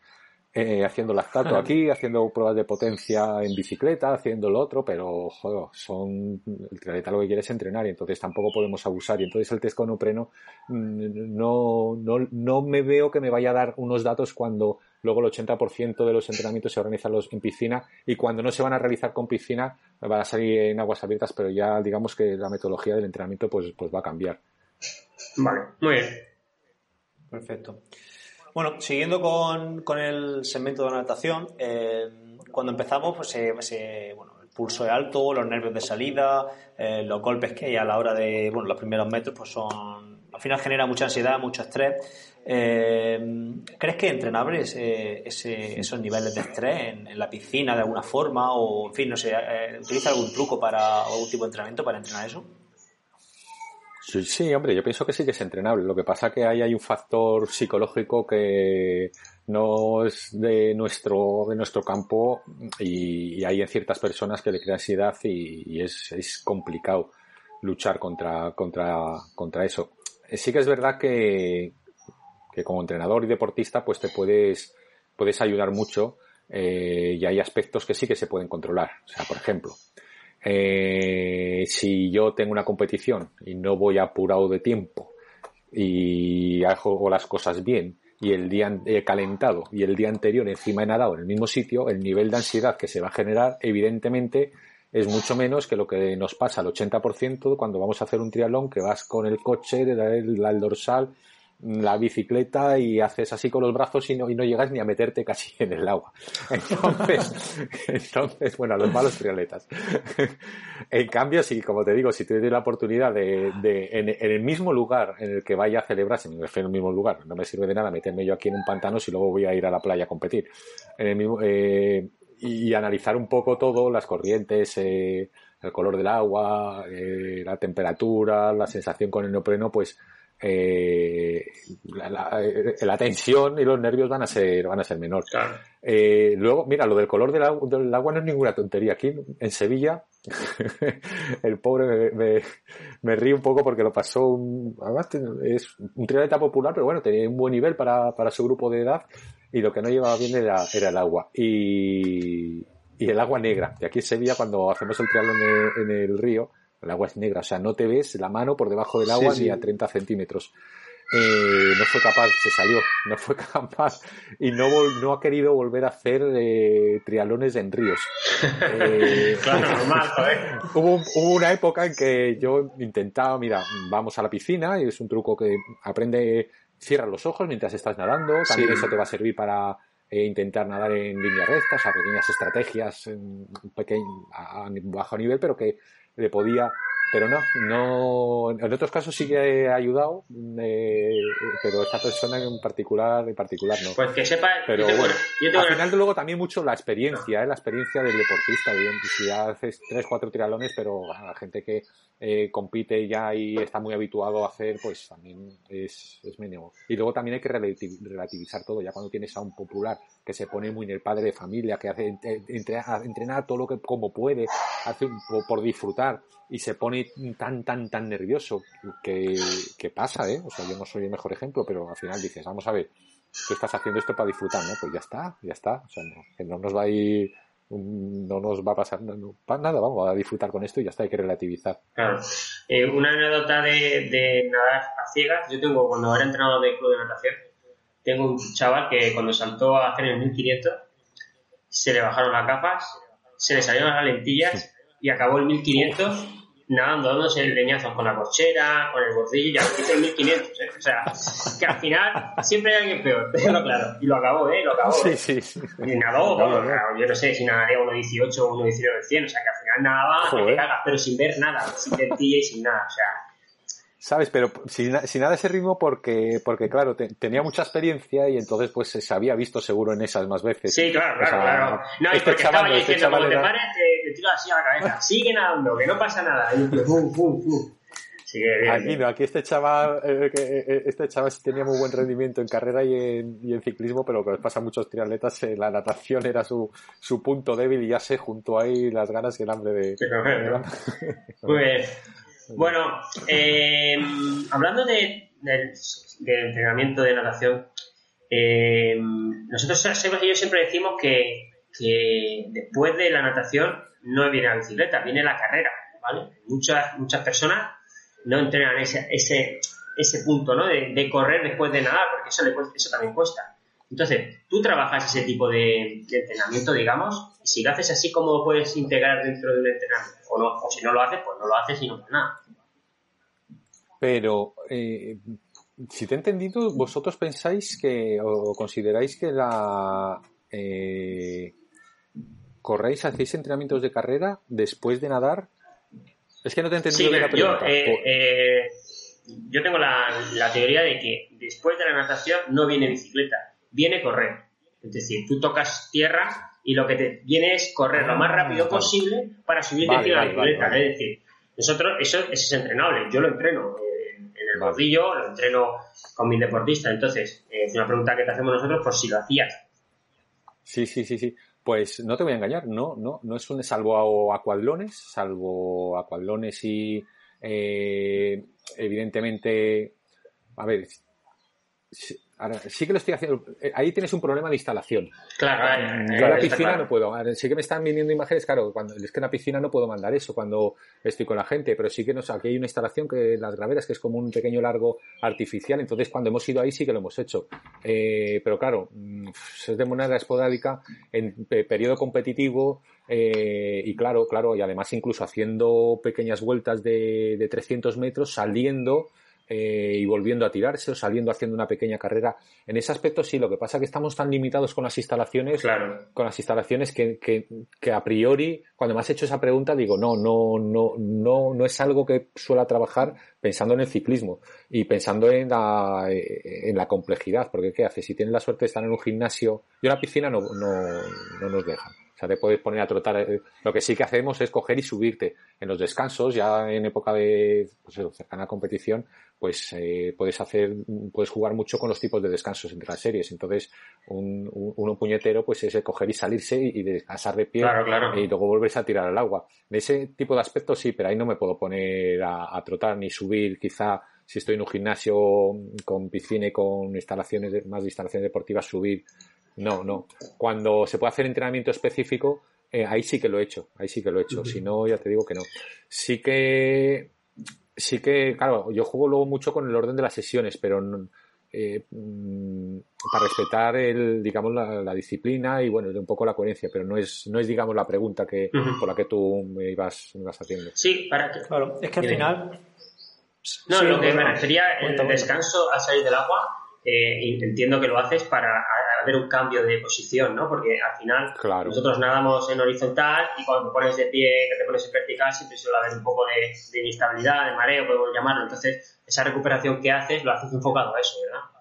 Eh, haciendo lactato aquí, haciendo pruebas de potencia en bicicleta, haciendo lo otro, pero joder, son el triatleta lo que quiere es entrenar y entonces tampoco podemos abusar y entonces el test con neopreno mm, no, no, no me veo que me vaya a dar unos datos cuando luego el 80% de los entrenamientos se organizan los, en piscina y cuando no se van a realizar con piscina van a salir en aguas abiertas, pero ya digamos que la metodología del entrenamiento pues, pues va a cambiar. Vale, muy bien. Perfecto. Bueno, siguiendo con, con el segmento de natación, eh, cuando empezamos, pues bueno, el pulso es alto, los nervios de salida, eh, los golpes que hay a la hora de, bueno, los primeros metros, pues son, al final genera mucha ansiedad, mucho estrés. Eh, ¿Crees que es entrenable ese, esos niveles de estrés en, la piscina de alguna forma? O, en fin, no sé, ¿utiliza algún truco para, o algún tipo de entrenamiento para entrenar eso? Sí, hombre, yo pienso que sí que es entrenable. Lo que pasa que ahí hay un factor psicológico que no es de nuestro, de nuestro campo y, hay en ciertas personas que le crea ansiedad y, es, es, complicado luchar contra, contra, contra eso. Sí que es verdad que, que como entrenador y deportista pues te puedes, puedes ayudar mucho eh, y hay aspectos que sí que se pueden controlar. O sea, por ejemplo, eh, si yo tengo una competición y no voy apurado de tiempo y hago las cosas bien y el día he calentado y el día anterior encima he nadado en el mismo sitio, el nivel de ansiedad que se va a generar evidentemente es mucho menos que lo que nos pasa al 80% cuando vamos a hacer un triatlón que vas con el coche, el, el dorsal la bicicleta y haces así con los brazos y no, y no llegas ni a meterte casi en el agua. Entonces, entonces bueno, a los malos triatletas. en cambio, si, como te digo, si tienes la oportunidad de, de en, el mismo lugar en el que vaya a celebrarse, en el mismo lugar, no me sirve de nada meterme yo aquí en un pantano si luego voy a ir a la playa a competir. En el mismo, eh, y, analizar un poco todo, las corrientes, eh, el color del agua, eh, la temperatura, la sensación con el neopreno, pues eh, eh, la, tensión y los nervios van a ser, van a ser menor. Eh, luego, mira, lo del color del agua, del agua, no es ninguna tontería. Aquí en Sevilla, el pobre me, me, ríe un poco porque lo pasó un, además es un triatleta popular, pero bueno, tenía un buen nivel para, para su grupo de edad y lo que no llevaba bien era, era el agua. Y, y el agua negra. Y aquí en Sevilla, cuando hacemos el triatlón en el río, el agua es negra, o sea, no te ves la mano por debajo del agua ni a 30 centímetros. Eh, no fue capaz, se salió, no fue capaz y no, no ha querido volver a hacer eh, trialones en ríos. Eh, claro, normal, hubo, hubo, una época en que yo intentaba, mira, vamos a la piscina y es un truco que aprende, cierra los ojos mientras estás nadando, también eso te va a servir para eh, intentar nadar en líneas rectas, a pequeñas estrategias en pequeño, a bajo nivel, pero que le podía pero no, no, en otros casos sí que he ayudado, eh, pero esta persona en particular, en particular no. Pues que sepa, pero bueno, al final luego también mucho la experiencia, ¿eh? la experiencia del deportista, bien, si haces tres, cuatro tiralones, pero la gente que eh, compite ya y está muy habituado a hacer, pues también es, es mínimo. Y luego también hay que relativizar todo, ya cuando tienes a un popular que se pone muy en el padre de familia, que hace entrenar, todo lo que como puede, hace por disfrutar y se pone tan, tan, tan nervioso que, que, pasa, ¿eh? O sea, yo no soy el mejor ejemplo, pero al final dices, vamos a ver, tú estás haciendo esto para disfrutar, ¿no? Pues ya está, ya está. O sea, no, que no nos va a ir, no nos va a pasar no, nada, vamos a disfrutar con esto y ya está, hay que relativizar. Claro. Eh, una anécdota de, de nadar a ciegas, yo tengo, cuando era entrenador de club de natación, tengo un chaval que cuando saltó a hacer el 1500, se le bajaron las gafas, se le salieron las lentillas y acabó el 1500 nadando, dándose leñazos con la corchera, con el bordillo, y ya en 1500, ¿eh? O sea, que al final siempre hay alguien peor, déjalo claro. Y lo acabó, ¿eh? Lo acabó. Sí, sí. sí. Y nadó, yo no sé si nadaría 1.18 o 1.19 100, o sea, que al final nadaba, que te cagas, pero sin ver nada, sin lentilla y sin nada, o sea ¿Sabes? Pero sin, sin nada ese ritmo porque, porque claro, tenía mucha experiencia y entonces pues se había visto seguro en esas más veces. Sí, claro, claro, claro. No, este porque chaval, estaba este diciendo, cuando te pares, te, te tiro así a la cabeza. Sigue nadando, que no pasa nada. Y yo, fum, fum, fum. aquí no, aquí este chaval, eh, eh, este chaval tenía muy buen rendimiento en carrera y en, ciclismo, pero lo que les pasa a muchos triatletas, eh, la natación era su, su punto débil y ya se juntó ahí las ganas y el hambre de... pues, bueno, hablando de, entrenamiento de natación, nosotros yo siempre decimos que, que después de la natación no viene la bicicleta, viene la carrera, ¿vale? Muchas, muchas personas no entrenan ese, ese, ese punto ¿no? de, correr después de nadar, porque eso, le, eso también cuesta. Entonces, tú trabajas ese tipo de, entrenamiento, digamos, y si lo haces así, ¿cómo lo puedes integrar dentro de un entrenamiento? O si no lo haces, pues no lo haces y no pasa nada. Pero, eh, si te he entendido, vosotros pensáis que, o consideráis que la... Eh, corréis, hacéis entrenamientos de carrera después de nadar es que no te he entendido bien la pregunta. Yo, eh, eh, yo tengo la, teoría de que después de la natación no viene bicicleta, viene correr. Es decir, tú tocas tierra y lo que te viene es correr lo más rápido ah, posible para subir de la bicicleta. es decir, nosotros, eso, es entrenable. Yo lo entreno en, el rodillo, lo entreno con mis deportistas. Entonces, eh, es una pregunta que te hacemos nosotros por si lo hacías. Sí, sí, sí, sí. Pues no te voy a engañar, no, no, no es un salvo acuadlones, salvo acuadlones y eh, evidentemente, a ver, Ahora, sí que lo estoy haciendo. Eh, ahí tienes un problema de instalación. Claro, en la piscina no puedo. sí que me están viniendo imágenes, claro, cuando es que en la piscina no puedo mandar eso cuando estoy con la gente, pero sí que nos, aquí hay una instalación que las graveras que es como un pequeño largo artificial, entonces cuando hemos ido ahí sí que lo hemos hecho. Eh, pero claro, mm, es de manera esporádica, en periodo competitivo, eh, y claro, claro, y además incluso haciendo pequeñas vueltas de, de 300 metros, saliendo eh, y volviendo a tirarse o saliendo haciendo una pequeña carrera. En ese aspecto sí, lo que pasa es que estamos tan limitados con las instalaciones, con las instalaciones que, que, a priori, cuando me has hecho esa pregunta, digo, no, no, no, no, no es algo que suela trabajar pensando en el ciclismo y pensando en la, en la complejidad, porque ¿qué hace? Si tienes la suerte de estar en un gimnasio, yo la piscina no, no, no nos dejan sea, te puedes poner a trotar. Eh, lo que sí que hacemos es coger y subirte. En los descansos, ya en época de pues cercana competición, pues eh, puedes hacer, puedes jugar mucho con los tipos de descansos entre las series. Entonces, un, uno puñetero, pues es coger y salirse y, descansar de pie y luego volverse a tirar al agua. De ese tipo de aspectos sí, pero ahí no me puedo poner a, trotar ni subir quizá si estoy en un gimnasio con piscina y con instalaciones más de instalaciones deportivas subir no, no. Cuando se puede hacer entrenamiento específico, eh, ahí sí que lo he hecho, ahí sí que lo he hecho. Si no, ya te digo que no. Sí que, sí que, claro, yo juego luego mucho con el orden de las sesiones, pero eh, mm, para respetar el, digamos, la, disciplina y bueno, un poco la coherencia, pero no es, no es digamos, la pregunta que, por la que tú me ibas, me ibas haciendo. Sí, para que, claro, es que al final. No, lo que me refería el descanso al salir del agua, eh, entiendo que lo haces para haber un cambio de posición, ¿no? Porque al final nosotros nadamos en horizontal y cuando te pones de pie, que te pones en vertical, siempre suele haber un poco de, de inestabilidad, de mareo, podemos llamarlo. Entonces, esa recuperación que haces, lo haces enfocado a eso, ¿verdad?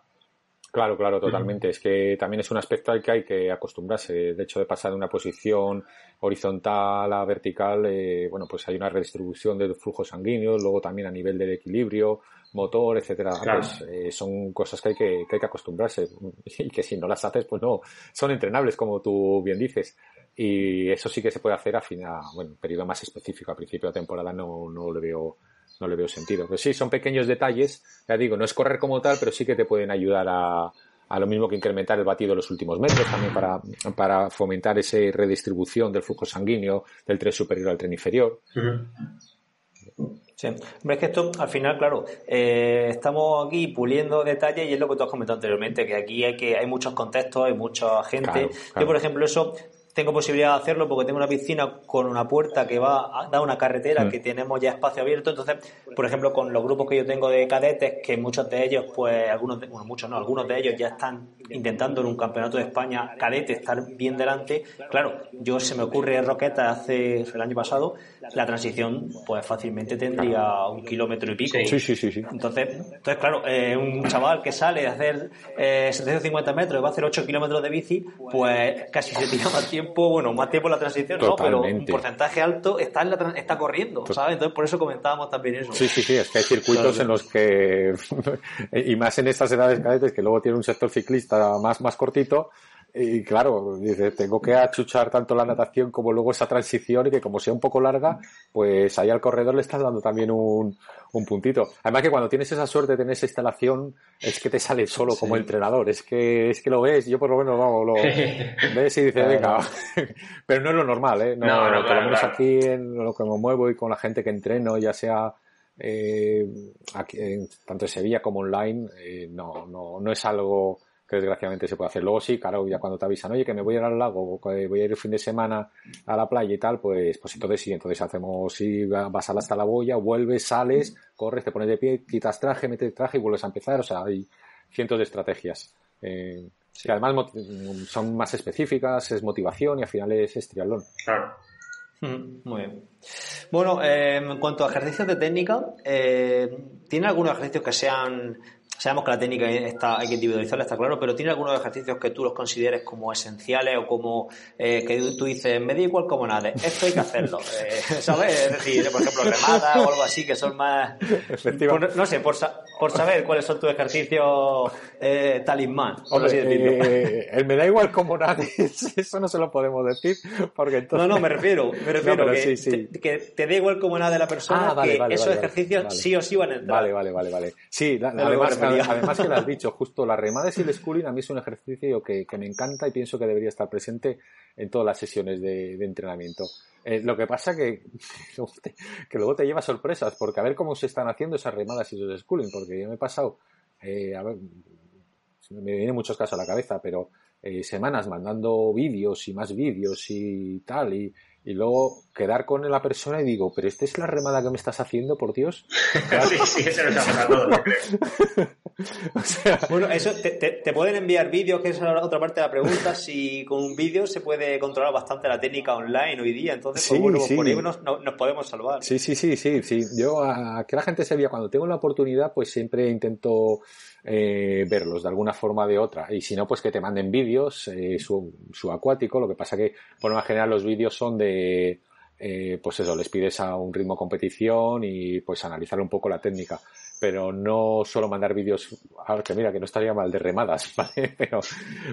Claro, claro, totalmente. Es que también es un aspecto al que hay que acostumbrarse. De hecho, de pasar de una posición horizontal a vertical, eh, bueno, pues hay una redistribución del flujo sanguíneo, luego también a nivel del equilibrio, motor, etcétera. Pues, eh, son cosas que hay que, que hay que acostumbrarse y que si no las haces, pues no, son entrenables, como tú bien dices. Y eso sí que se puede hacer a final, bueno, periodo más específico, a principio de temporada no, no le veo no le veo sentido. Pero sí, son pequeños detalles, ya digo, no es correr como tal, pero sí que te pueden ayudar a, a lo mismo que incrementar el batido en los últimos metros, también para, para fomentar esa redistribución del flujo sanguíneo del tren superior al tren inferior. Sí, hombre, es que esto, al final, claro, eh, estamos aquí puliendo detalles y es lo que tú has comentado anteriormente, que aquí hay que hay muchos contextos, hay mucha gente. Yo, por ejemplo, eso tengo posibilidad de hacerlo porque tengo una piscina con una puerta que va a dar una carretera que tenemos ya espacio abierto. Entonces, por ejemplo, con los grupos que yo tengo de cadetes, que muchos de ellos, pues algunos, bueno, muchos no, algunos de ellos ya están intentando en un campeonato de España cadete estar bien delante. Claro, yo se me ocurre Roqueta hace el año pasado, la transición, pues fácilmente tendría un kilómetro y pico. Sí, sí, sí. sí. Entonces, entonces claro, eh, un chaval que sale a hacer eh, 750 metros y va a hacer 8 kilómetros de bici, pues casi se tira más tiempo, bueno, más tiempo en la transición, ¿no? Pero un porcentaje alto está, en la, está corriendo, ¿sabes? Entonces por eso comentábamos también eso. Sí, sí, sí, es que hay circuitos en los que, y más en estas edades cadetes, que luego tiene un sector ciclista más, más cortito, y claro, dice, tengo que achuchar tanto la natación como luego esa transición y que como sea un poco larga, pues ahí al corredor le estás dando también un, un puntito. Además que cuando tienes esa suerte de tener esa instalación, es que te sale solo como entrenador, es que, es que lo ves, yo por lo menos vamos, lo ves y dices, venga, pero no es lo normal, ¿eh? No, no, por lo menos aquí en lo que me muevo y con la gente que entreno, ya sea eh, aquí, tanto en Sevilla como online, eh, no, no, no es algo que desgraciadamente se puede hacer. Luego sí, claro, ya cuando te avisan, oye, que me voy a ir al lago, o que voy a ir el fin de semana a la playa y tal, pues, pues entonces sí, entonces hacemos, sí, vas hasta la boya, vuelves, sales, corres, te pones de pie, quitas traje, metes traje y vuelves a empezar, o sea, hay cientos de estrategias. Eh, que además son más específicas, es motivación y al final es, es triatlón. Claro. Mm, muy bien. Bueno, eh, en cuanto a ejercicios de técnica, eh, ¿tiene algunos ejercicios que sean Sabemos que la técnica está, hay que individualizarla, está claro, pero ¿tiene algunos ejercicios que tú los consideres como esenciales o como eh, que tú dices, me da igual como nada, esto hay que hacerlo? Eh, ¿Sabes? Es decir, por ejemplo, remada o algo así que son más... no sé, por, por saber cuáles son tus ejercicios eh, talismán, por decirlo. Eh, el me da igual como nada, eso no se lo podemos decir, porque entonces... No, no, me refiero, me refiero que, Te, que, Te, da igual como nada de la persona, ah, que esos ejercicios sí o sí van a entrar. Vale, vale, vale, vale. Sí, además además que lo has dicho, justo las remadas y el schooling a mí es un ejercicio que, me encanta y pienso que debería estar presente en todas las sesiones de, entrenamiento. Eh, lo que pasa que, que luego te lleva sorpresas, porque a ver cómo se están haciendo esas remadas y esos schooling, porque yo me he pasado, eh, a ver, me vienen muchos casos a la cabeza, pero eh, semanas mandando vídeos y más vídeos y tal, y, y luego quedar con la persona y digo, pero esta es la remada que me estás haciendo, por Dios. sí, sí, eso nos ha pasado, creo. o sea, bueno, eso te, te, pueden enviar vídeos, que es la otra parte de la pregunta, si con un vídeo se puede controlar bastante la técnica online hoy día, entonces pues, bueno, por ahí nos, nos, podemos salvar. Sí, sí, sí, sí, sí. Yo a que la gente se vea cuando tengo la oportunidad, pues siempre intento eh, verlos de alguna forma o de otra. Y si no, pues que te manden vídeos, eh, su, su, acuático. Lo que pasa que, por lo general, los vídeos son de, eh, pues eso, les pides a un ritmo competición y pues analizar un poco la técnica. Pero no solo mandar vídeos, a que mira, que no estaría mal de remadas, ¿vale? Pero,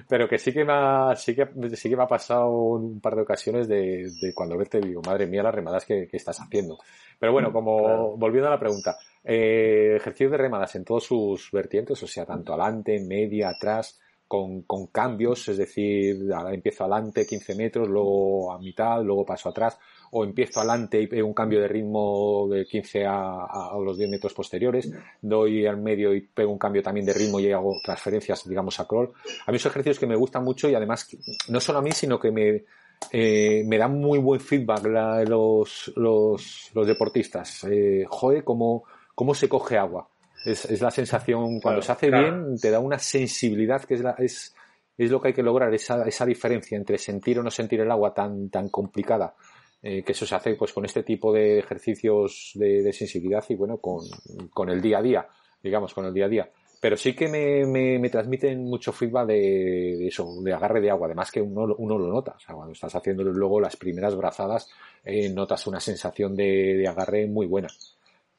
pero que sí que me ha, sí que, sí que me ha pasado un par de ocasiones de, de cuando verte digo, madre mía, las remadas que, que estás haciendo. Pero bueno, como volviendo a la pregunta, eh, ejercicio de remadas en todos sus vertientes, o sea, tanto adelante, media, atrás, con, con cambios, es decir, empiezo adelante 15 metros, luego a mitad, luego paso atrás, o empiezo adelante y pego un cambio de ritmo de 15 a, a, los 10 metros posteriores, doy al medio y pego un cambio también de ritmo y hago transferencias, digamos, a crawl. A mí son ejercicios que me gustan mucho y además, no solo a mí, sino que me, eh, me dan muy buen feedback los, los, deportistas. Eh, joder, cómo, cómo se coge agua. Es, es la sensación, cuando se hace bien, te da una sensibilidad que es, la, es, es lo que hay que lograr, esa, esa diferencia entre sentir o no sentir el agua tan, tan complicada. Eh, que eso se hace pues con este tipo de ejercicios de, de sensibilidad y bueno, con, con, el día a día, digamos, con el día a día pero sí que me, me, me transmiten mucho feedback de, de, eso, de agarre de agua. Además que uno, uno lo nota. O sea, cuando estás haciendo luego las primeras brazadas, eh, notas una sensación de, de, agarre muy buena.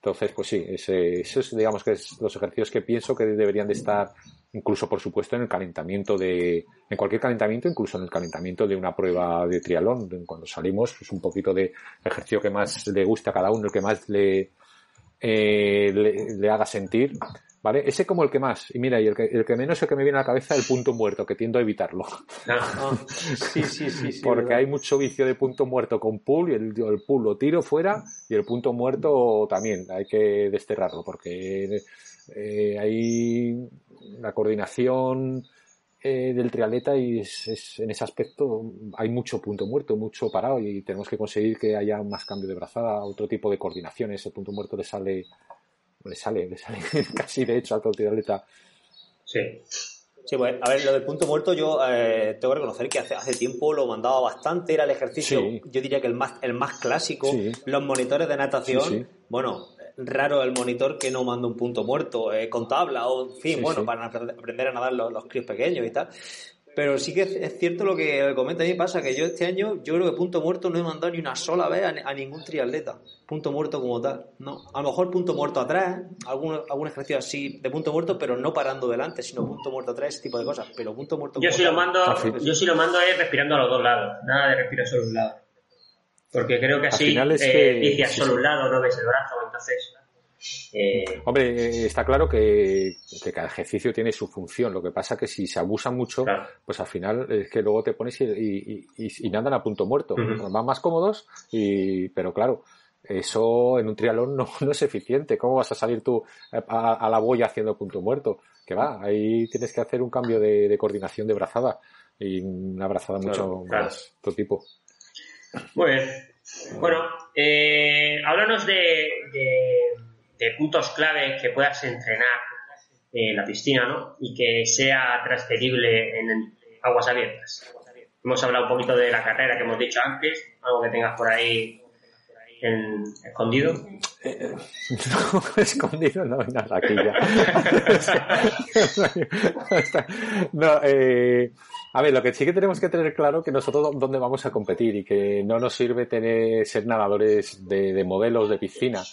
Entonces, pues sí, ese, eso es, digamos que es los ejercicios que pienso que deberían de estar, incluso por supuesto, en el calentamiento de, en cualquier calentamiento, incluso en el calentamiento de una prueba de trialón. Cuando salimos, pues un poquito de ejercicio que más le gusta a cada uno, el que más le, eh, le, le haga sentir ¿Vale? Ese como el que más. Y mira, y el que, el que menos es el que me viene a la cabeza el punto muerto, que tiendo a evitarlo. Ah, sí, sí, sí, sí. Porque hay mucho vicio de punto muerto con pool y el, el pool lo tiro fuera y el punto muerto también. Hay que desterrarlo porque eh, hay la coordinación eh, del trialeta y es, es, en ese aspecto hay mucho punto muerto, mucho parado y tenemos que conseguir que haya más cambio de brazada, otro tipo de coordinación. Ese punto muerto le sale le sale, le sale casi de hecho al triatleta. Sí. Sí, pues, a ver, lo del punto muerto yo eh, tengo que reconocer que hace, hace tiempo lo mandaba bastante, era el ejercicio, yo diría que el más, el más clásico, los monitores de natación, bueno, raro el monitor que no manda un punto muerto eh, con tabla o, en fin, bueno, para aprender a nadar los, los críos pequeños y tal. Pero sí que es, cierto lo que comenta. A mí pasa que yo este año, yo creo que punto muerto no he mandado ni una sola vez a, ningún triatleta. Punto muerto como tal. No. A lo mejor punto muerto atrás, algún, algún ejercicio así de punto muerto, pero no parando delante, sino punto muerto atrás, ese tipo de cosas. Pero punto muerto yo si lo mando, Yo sí lo mando es respirando a los dos lados. Nada de respirar solo un lado. Porque creo que así eh, solo un lado, no ves el brazo, entonces eh, Hombre, eh, está claro que, cada ejercicio tiene su función. Lo que pasa que si se abusa mucho, pues al final es que luego te pones y, y, nadan a punto muerto. Van más cómodos, y, pero claro, eso en un trialón no, es eficiente. ¿Cómo vas a salir tú a, la boya haciendo punto muerto? Que va, ahí tienes que hacer un cambio de, coordinación de brazada y una brazada mucho más todo tipo. Muy bien. Bueno, eh, háblanos de de puntos clave que puedas entrenar en la piscina, ¿no? Y que sea transferible en aguas abiertas. Hemos hablado un poquito de la carrera que hemos dicho antes, algo que tengas por ahí en, escondido. Eh, no, escondido no, nada, aquí ya. no, eh, a ver, lo que sí que tenemos que tener claro que nosotros dónde vamos a competir y que no nos sirve tener ser nadadores de, de modelos de piscina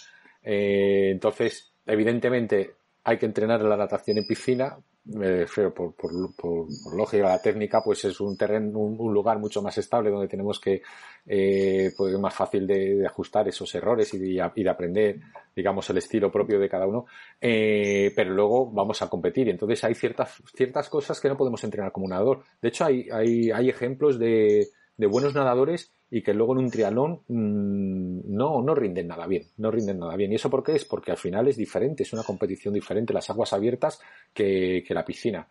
eh, entonces, evidentemente, hay que entrenar la natación en piscina. Me por, por, lógica, la técnica, pues es un terreno, un, lugar mucho más estable donde tenemos que, eh, pues más fácil de, ajustar esos errores y de, aprender, digamos, el estilo propio de cada uno. Eh, pero luego vamos a competir. Entonces hay ciertas, ciertas cosas que no podemos entrenar como nadador. De hecho, hay, hay, hay ejemplos de, de buenos nadadores y que luego en un triatlón mm, no, no rinden nada bien, no rinden nada bien. ¿Y eso por qué es? Porque al final es diferente, es una competición diferente las aguas abiertas que, que la piscina.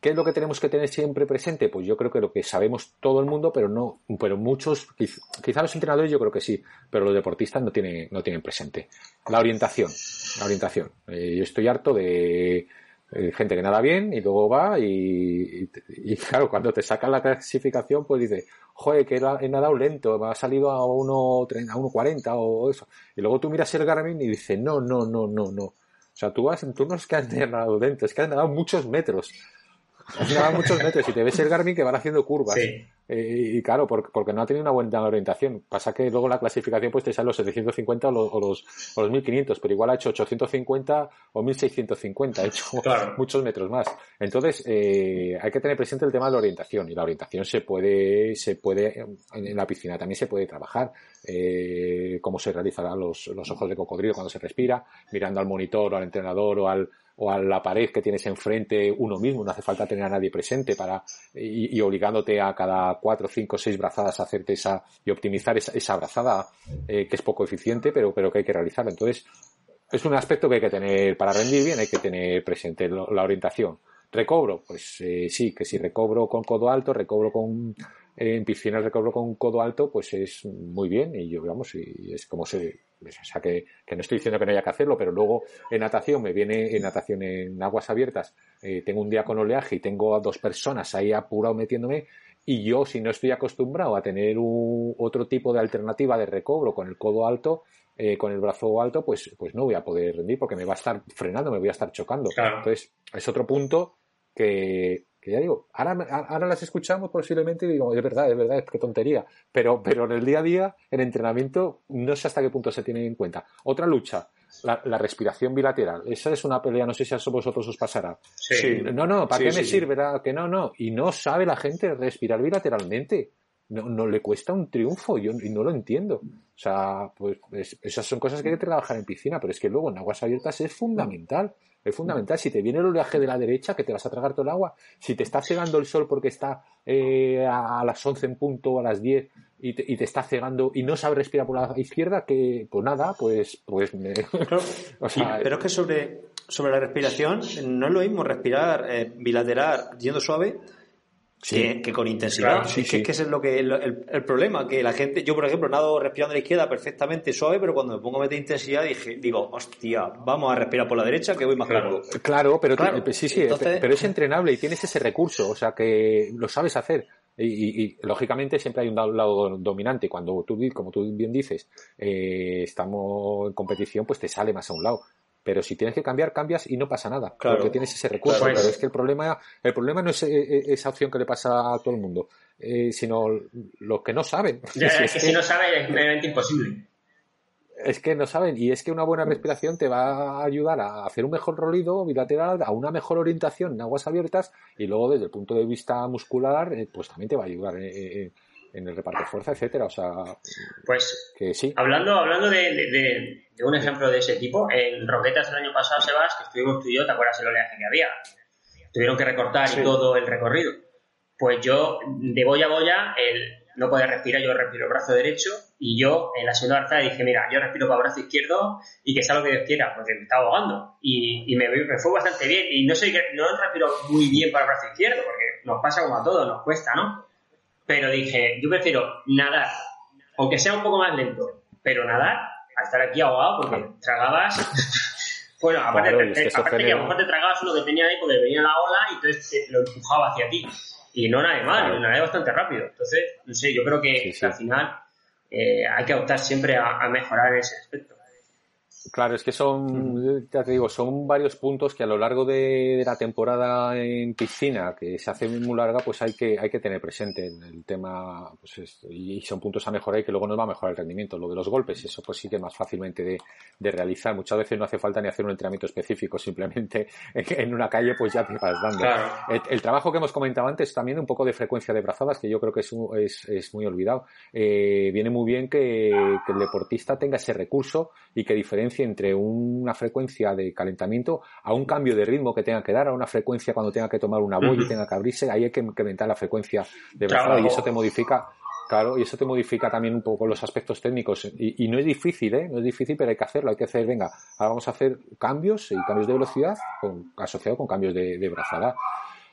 ¿Qué es lo que tenemos que tener siempre presente? Pues yo creo que lo que sabemos todo el mundo, pero no, pero muchos, quizá los entrenadores yo creo que sí, pero los deportistas no tienen, no tienen presente. La orientación, la orientación. Eh, yo estoy harto de, gente que nada bien y luego va y, y, claro, cuando te sacan la clasificación pues dice, joder, que he nadado lento, me ha salido a 1.30, a 1.40 o eso. Y luego tú miras el Garmin y dices, no, no, no, no, no. O sea, tú, vas, tú no es que has nadado lento, es que has nadado muchos metros. Nadado muchos metros y te ves el Garmin que van haciendo curvas. Sí. Eh, y claro, porque, no ha tenido una buena orientación. Pasa que luego la clasificación pues te sale los 750 o los, o los, o los 1500, pero igual ha hecho 850 o 1650, ha hecho muchos metros más. Entonces, eh, hay que tener presente el tema de la orientación. Y la orientación se puede, se puede, en la piscina también se puede trabajar. Eh, cómo se realizarán los, los ojos de cocodrilo cuando se respira, mirando al monitor o al entrenador o al, o a la pared que tienes enfrente uno mismo, no hace falta tener a nadie presente para y, obligándote a cada cuatro, cinco, seis brazadas a hacerte esa y optimizar esa, esa brazada eh, que es poco eficiente, pero, pero que hay que realizar. Entonces, es un aspecto que hay que tener para rendir bien, hay que tener presente la orientación. Recobro, pues eh, sí, que si recobro con codo alto, recobro con en piscina recobro con codo alto, pues es muy bien y yo, vamos, y es como se, o sea, que, no estoy diciendo que no haya que hacerlo, pero luego en natación me viene en natación en aguas abiertas, eh, tengo un día con oleaje y tengo a dos personas ahí apurado metiéndome y yo si no estoy acostumbrado a tener otro tipo de alternativa de recobro con el codo alto, eh, con el brazo alto, pues, pues no voy a poder rendir porque me va a estar frenando, me voy a estar chocando. Entonces, es otro punto que, que ya digo, ahora, ahora las escuchamos posiblemente y digo, es verdad, es verdad, qué tontería. Pero, pero en el día a día, en entrenamiento, no sé hasta qué punto se tiene en cuenta. Otra lucha, la, respiración bilateral. Esa es una pelea, no sé si a vosotros os pasará. Sí. No, no, ¿para qué me sirve? Que no, no. Y no sabe la gente respirar bilateralmente. No, no le cuesta un triunfo, yo y no lo entiendo. O sea, pues esas son cosas que hay que trabajar en piscina, pero es que luego en aguas abiertas es fundamental. Es fundamental. Si te viene el oleaje de la derecha, que te vas a tragar todo el agua. Si te está cegando el sol porque está eh, a las 11 en punto o a las 10 y te, está cegando y no sabes respirar por la izquierda, que pues nada, pues, pues pero es que sobre, sobre la respiración no es lo mismo respirar eh, bilateral yendo suave que, con intensidad. sí, es que ese es lo que el, problema, que la gente, yo por ejemplo nado respirando a la izquierda perfectamente suave, pero cuando me pongo a meter intensidad dije, digo, hostia, vamos a respirar por la derecha que voy más claro. Claro, pero sí, sí, pero es entrenable y tienes ese recurso, o sea que lo sabes hacer. Y, lógicamente siempre hay un lado dominante. Cuando tú, como tú bien dices, eh, estamos en competición, pues te sale más a un lado. Pero si tienes que cambiar, cambias y no pasa nada, porque tienes ese recurso. pero es que el problema, el problema no es eh, eh, esa opción que le pasa a todo el mundo, eh, sino los que no saben. es, que, si no saben es realmente imposible. Es que no saben, y es que una buena respiración te va a ayudar a hacer un mejor rolido bilateral, a una mejor orientación en aguas abiertas, y luego desde el punto de vista muscular, pues también te va a ayudar en el reparto de fuerza, etcétera. O sea, pues que sí. Hablando, hablando de, un ejemplo de ese tipo, en Roquetas el año pasado, Sebas, que estuvimos tú y yo, ¿te acuerdas el oleaje que había? Tuvieron que recortar y todo el recorrido. Pues yo, de boya a boya, el, no podía respirar, yo respiro brazo derecho y yo en la segunda alzada dije, mira, yo respiro para brazo izquierdo y que sea lo que Dios quiera, porque me estaba ahogando. Y, me, fue bastante bien. Y no sé, no respiro muy bien para el brazo izquierdo, porque nos pasa como a todos, nos cuesta, ¿no? Pero dije, yo prefiero nadar, aunque sea un poco más lento, pero nadar a estar aquí ahogado porque tragabas. bueno, aparte, que, aparte a lo mejor te tragabas uno que tenía ahí porque venía la ola y entonces lo empujaba hacia ti. Y no nada mal, nadé bastante rápido. Entonces, no sé, yo creo que, al final eh, hay que optar siempre a, a mejorar ese aspecto. Claro, es que son, ya te digo, son varios puntos que a lo largo de, la temporada en piscina, que se hace muy larga, pues hay que, hay que tener presente en el tema, pues y son puntos a mejorar y que luego nos va a mejorar el rendimiento. Lo de los golpes, eso pues sí que más fácilmente de, de realizar. Muchas veces no hace falta ni hacer un entrenamiento específico, simplemente en una calle pues ya te vas dando. El, trabajo que hemos comentado antes también un poco de frecuencia de brazadas, que yo creo que es, es, es muy olvidado. Eh, viene muy bien que, que el deportista tenga ese recurso y que diferencia entre una frecuencia de calentamiento a un cambio de ritmo que tenga que dar, a una frecuencia cuando tenga que tomar una boya y tenga que abrirse, ahí hay que incrementar la frecuencia de brazada y eso te modifica, claro, y eso te modifica también un poco los aspectos técnicos. Y, no es difícil, ¿eh? No es difícil, pero hay que hacerlo, hay que hacer, venga, ahora vamos a hacer cambios y cambios de velocidad con, asociados con cambios de, de brazada.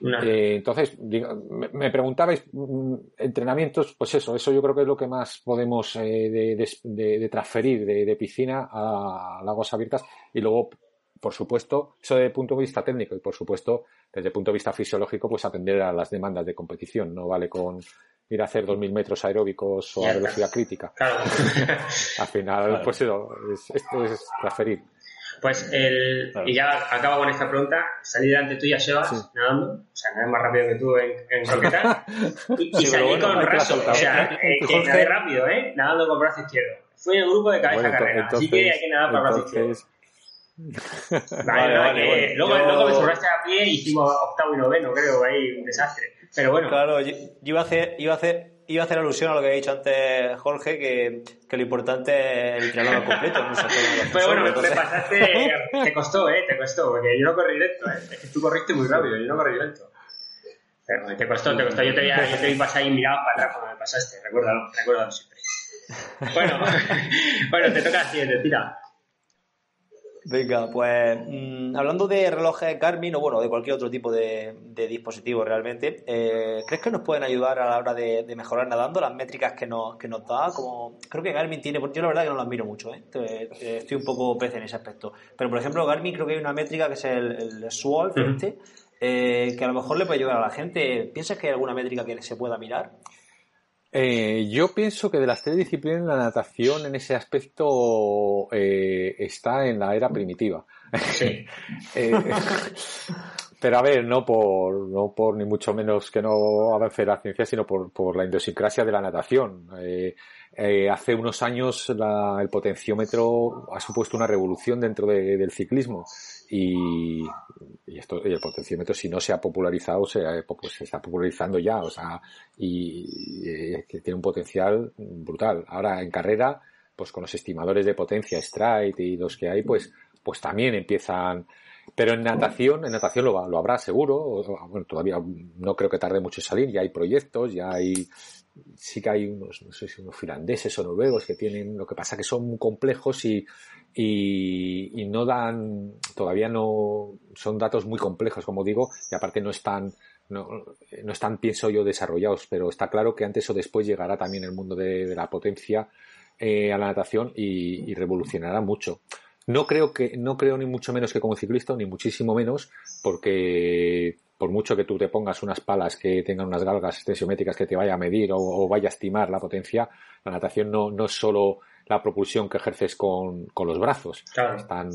Eh, entonces, me, preguntabais, mm, entrenamientos, pues eso, eso yo creo que es lo que más podemos eh, de, transferir de, piscina a lagos abiertas. Y luego, por supuesto, eso desde el punto de vista técnico y por supuesto, desde el punto de vista fisiológico, pues atender a las demandas de competición, no vale con ir a hacer 2.000 metros aeróbicos o a velocidad crítica. Al final, pues eso, esto es transferir. Pues el, y ya acabo con esta pregunta, salí delante tuya, Sebas, nadando, o sea, nada más rápido que tú en, en y, salí con brazo, o sea, eh, que nadé rápido, ¿eh? Nadando con brazo izquierdo. Fui en el grupo de cabeza carrera, así que hay que nadar para brazo izquierdo. Vale, vale, vale, Luego, luego me sobraste a pie y hicimos octavo y noveno, creo, ahí, un desastre. Pero bueno. Claro, yo iba a hacer, iba a hacer iba a hacer alusión a lo que había dicho antes Jorge, que, que lo importante es el triángulo completo. No Pero bueno, te pasaste, te costó, ¿eh? Te costó, porque yo no corrí lento, ¿eh? Es que tú corriste muy rápido, yo no corrí lento. Pero te costó, te costó. Yo te vi, yo te vi pasar ahí mirado para atrás cuando me pasaste, recuérdalo, recuérdalo siempre. Bueno, bueno, te toca siguiente, tira. Venga, pues mm, hablando de relojes Garmin o bueno, de cualquier otro tipo de, dispositivo realmente, eh, ¿crees que nos pueden ayudar a la hora de, mejorar nadando las métricas que nos, que nos da? Como, creo que Garmin tiene, yo la verdad que no lo admiro mucho, ¿eh? estoy un poco pez en ese aspecto. Pero por ejemplo, Garmin creo que hay una métrica que es el, el este, eh, que a lo mejor le puede ayudar a la gente. ¿Piensas que hay alguna métrica que se pueda mirar? Eh, yo pienso que de las tres disciplinas la natación en ese aspecto eh, está en la era primitiva. Eh, pero a ver, no por, no por ni mucho menos que no avance la ciencia, sino por, por la idiosincrasia de la natación. hace unos años el potenciómetro ha supuesto una revolución dentro del ciclismo y, esto el potenciómetro si no se ha popularizado se, pues, se está popularizando ya o sea y, que tiene un potencial brutal ahora en carrera pues con los estimadores de potencia Stride y los que hay pues pues también empiezan pero en natación, en natación lo, lo habrá seguro. Bueno, todavía no creo que tarde mucho en salir. Ya hay proyectos, ya hay, sí que hay unos, no sé si unos finlandeses o noruegos que tienen, lo que pasa que son muy complejos y, y, no dan, todavía no, son datos muy complejos, como digo, y aparte no están, no, no están, pienso yo, desarrollados, pero está claro que antes o después llegará también el mundo de, la potencia eh, a la natación y, y, revolucionará mucho. No creo que, no creo ni mucho menos que como ciclista, ni muchísimo menos, porque por mucho que tú te pongas unas palas que tengan unas galgas tensiométricas que te vaya a medir o, vaya a estimar la potencia, la natación no, no es solo la propulsión que ejerces con, los brazos. Están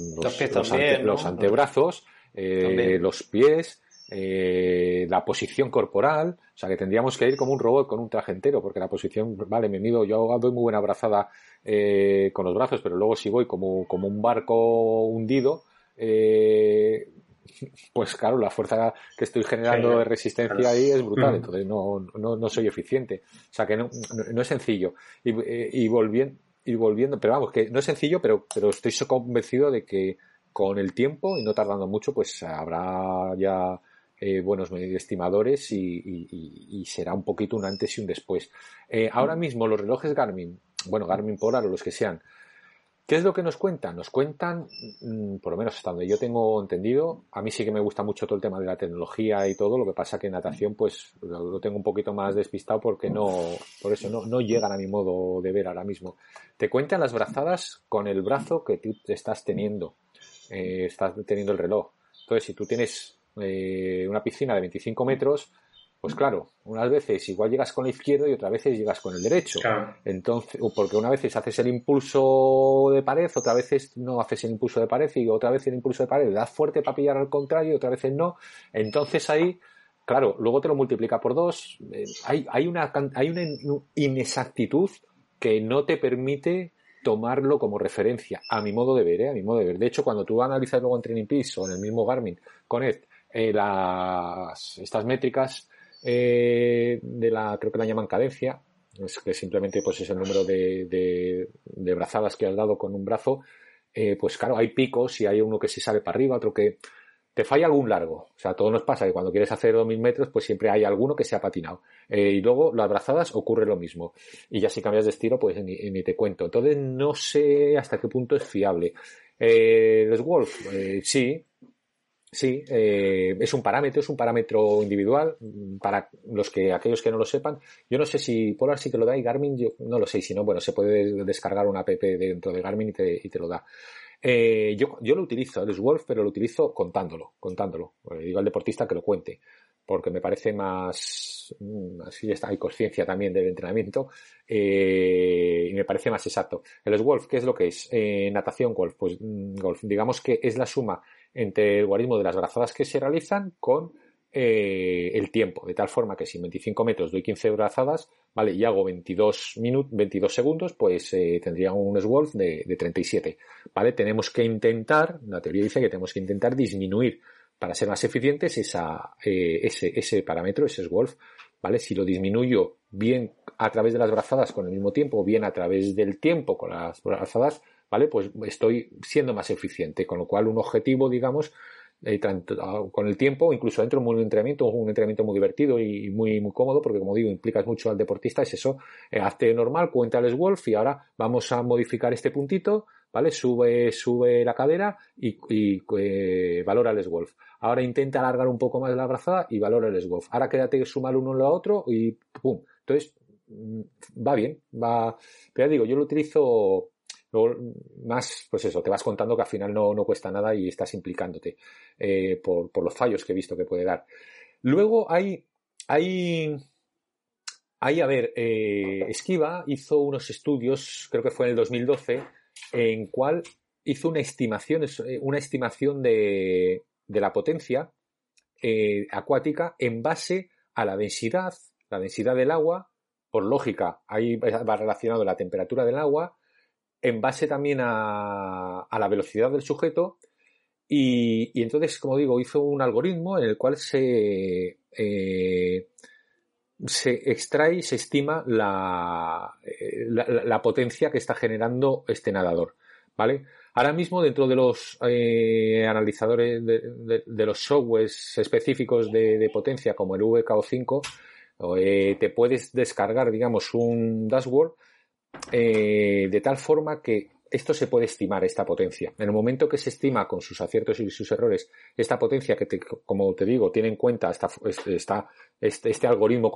los, antebrazos, eh, los pies, eh, la posición corporal, o sea que tendríamos que ir como un robot con un traje entero, porque la posición, vale, me mido, yo doy muy buena abrazada eh, con los brazos, pero luego si voy como, como un barco hundido, eh, pues claro, la fuerza que estoy generando de resistencia ahí es brutal, entonces no, no, no, soy eficiente. O sea que no, no, es sencillo. Y, y, volviendo, y volviendo, pero vamos, que no es sencillo, pero, pero estoy convencido de que con el tiempo y no tardando mucho, pues habrá ya eh, buenos estimadores y, será un poquito un antes y un después. Eh, ahora mismo los relojes Garmin, bueno, Garmin Polar o los que sean, ¿qué es lo que nos cuentan? Nos cuentan, mm, por lo menos hasta donde yo tengo entendido, a mí sí que me gusta mucho todo el tema de la tecnología y todo, lo que pasa que en natación pues lo, tengo un poquito más despistado porque no, por eso no, no llegan a mi modo de ver ahora mismo. Te cuentan las brazadas con el brazo que tú estás teniendo, eh, estás teniendo el reloj. Entonces, si tú tienes eh, una piscina de 25 metros, pues claro, unas veces igual llegas con el izquierdo y otras veces llegas con el derecho. Entonces, porque una vez haces el impulso de pared, otra veces no haces el impulso de pared y otra vez el impulso de pared das fuerte para pillar al contrario y otras veces no. Entonces ahí, claro, luego te lo multiplica por dos. Eh, hay, hay, una, hay una inexactitud que no te permite tomarlo como referencia, a mi modo de ver, ¿eh? a mi modo de ver. De hecho, cuando tú analizas luego en Training Peaks o en el mismo Garmin Connect eh, las, estas métricas eh, de la, creo que la llaman cadencia, es que simplemente pues es el número de, de, brazadas que has dado con un brazo, eh, pues claro, hay picos y hay uno que se sale para arriba, otro que te falla algún largo. O sea, todo nos pasa que cuando quieres hacer 2000 metros, pues siempre hay alguno que se ha patinado. y luego las brazadas ocurre lo mismo. Y ya si cambias de estilo, pues ni, te cuento. Entonces no sé hasta qué punto es fiable. Eh, los Wolf, sí, Sí, eh, es un parámetro, es un parámetro individual mm, para los que aquellos que no lo sepan. Yo no sé si Polar sí que lo da y Garmin, yo no lo sé, si no, bueno, se puede descargar una app dentro de Garmin y te, y te lo da. Eh, yo, yo lo utilizo, el Wolf, pero lo utilizo contándolo, contándolo. Eh, digo al deportista que lo cuente, porque me parece más, mm, así está, hay conciencia también del entrenamiento, eh, y me parece más exacto. El Wolf, ¿qué es lo que es? Eh, natación golf, pues mm, golf, digamos que es la suma entre el logaritmo de las brazadas que se realizan con eh, el tiempo, de tal forma que si en 25 metros doy 15 brazadas, ¿vale? Y hago 22 minutos, 22 segundos, pues eh, tendría un SWOLF de, de 37, ¿vale? Tenemos que intentar, la teoría dice que tenemos que intentar disminuir para ser más eficientes esa, eh, ese, ese parámetro, ese SWOLF, ¿vale? Si lo disminuyo bien a través de las brazadas con el mismo tiempo, bien a través del tiempo con las brazadas, ¿vale? Pues estoy siendo más eficiente, con lo cual un objetivo, digamos, eh, ah, con el tiempo, incluso dentro de un entrenamiento, un entrenamiento muy divertido y muy, muy cómodo, porque como digo, implicas mucho al deportista, es eso, eh, hazte normal, cuéntales Wolf y ahora vamos a modificar este puntito, ¿vale? Sube, sube la cadera y, eh, valórales Wolf. Ahora intenta alargar un poco más la brazada y valórales Wolf. Ahora quédate sumar uno lo otro y pum. Entonces, mm, va bien, va, pero ya digo, yo lo utilizo Luego, más, pues eso, te vas contando que al final no, no cuesta nada y estás implicándote eh, por, por, los fallos que he visto que puede dar. Luego hay, hay, hay a ver, eh, Esquiva hizo unos estudios, creo que fue en el 2012, en cual hizo una estimación, eh, una estimación de, de la potencia acuática en base a la densidad, la densidad del agua, por lógica, ahí va relacionado la temperatura del agua, en base también a, a la velocidad del sujeto y, y, entonces, como digo, hizo un algoritmo en el cual se, eh, se extrae, se estima la, eh, la, la, potencia que está generando este nadador. ¿Vale? Ahora mismo, dentro de los eh, analizadores de, los softwares específicos de, potencia, como el VKO5, eh, te puedes descargar, digamos, un dashboard eh, de tal forma que esto se puede estimar, esta potencia. En el momento que se estima con sus aciertos y sus errores, esta potencia que, como te digo, tiene en cuenta este, este, algoritmo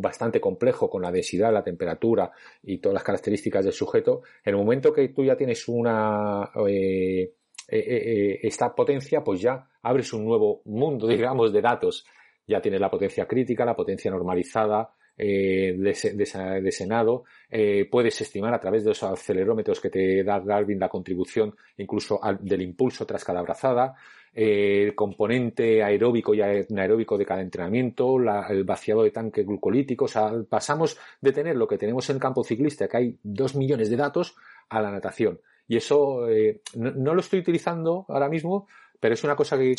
bastante complejo con la densidad, la temperatura y todas las características del sujeto, en el momento que tú ya tienes una, eh, eh esta potencia, pues ya abres un nuevo mundo, digamos, de datos. Ya tienes la potencia crítica, la potencia normalizada, eh, de, Senado, eh, puedes estimar a través de los acelerómetros que te da Garvin la contribución incluso del impulso tras cada brazada, el componente aeróbico y anaeróbico de cada entrenamiento, el vaciado de tanque glucolítico. O sea, pasamos de tener lo que tenemos en el campo ciclista, que hay dos millones de datos, a la natación. Y eso no, lo estoy utilizando ahora mismo pero es una cosa que,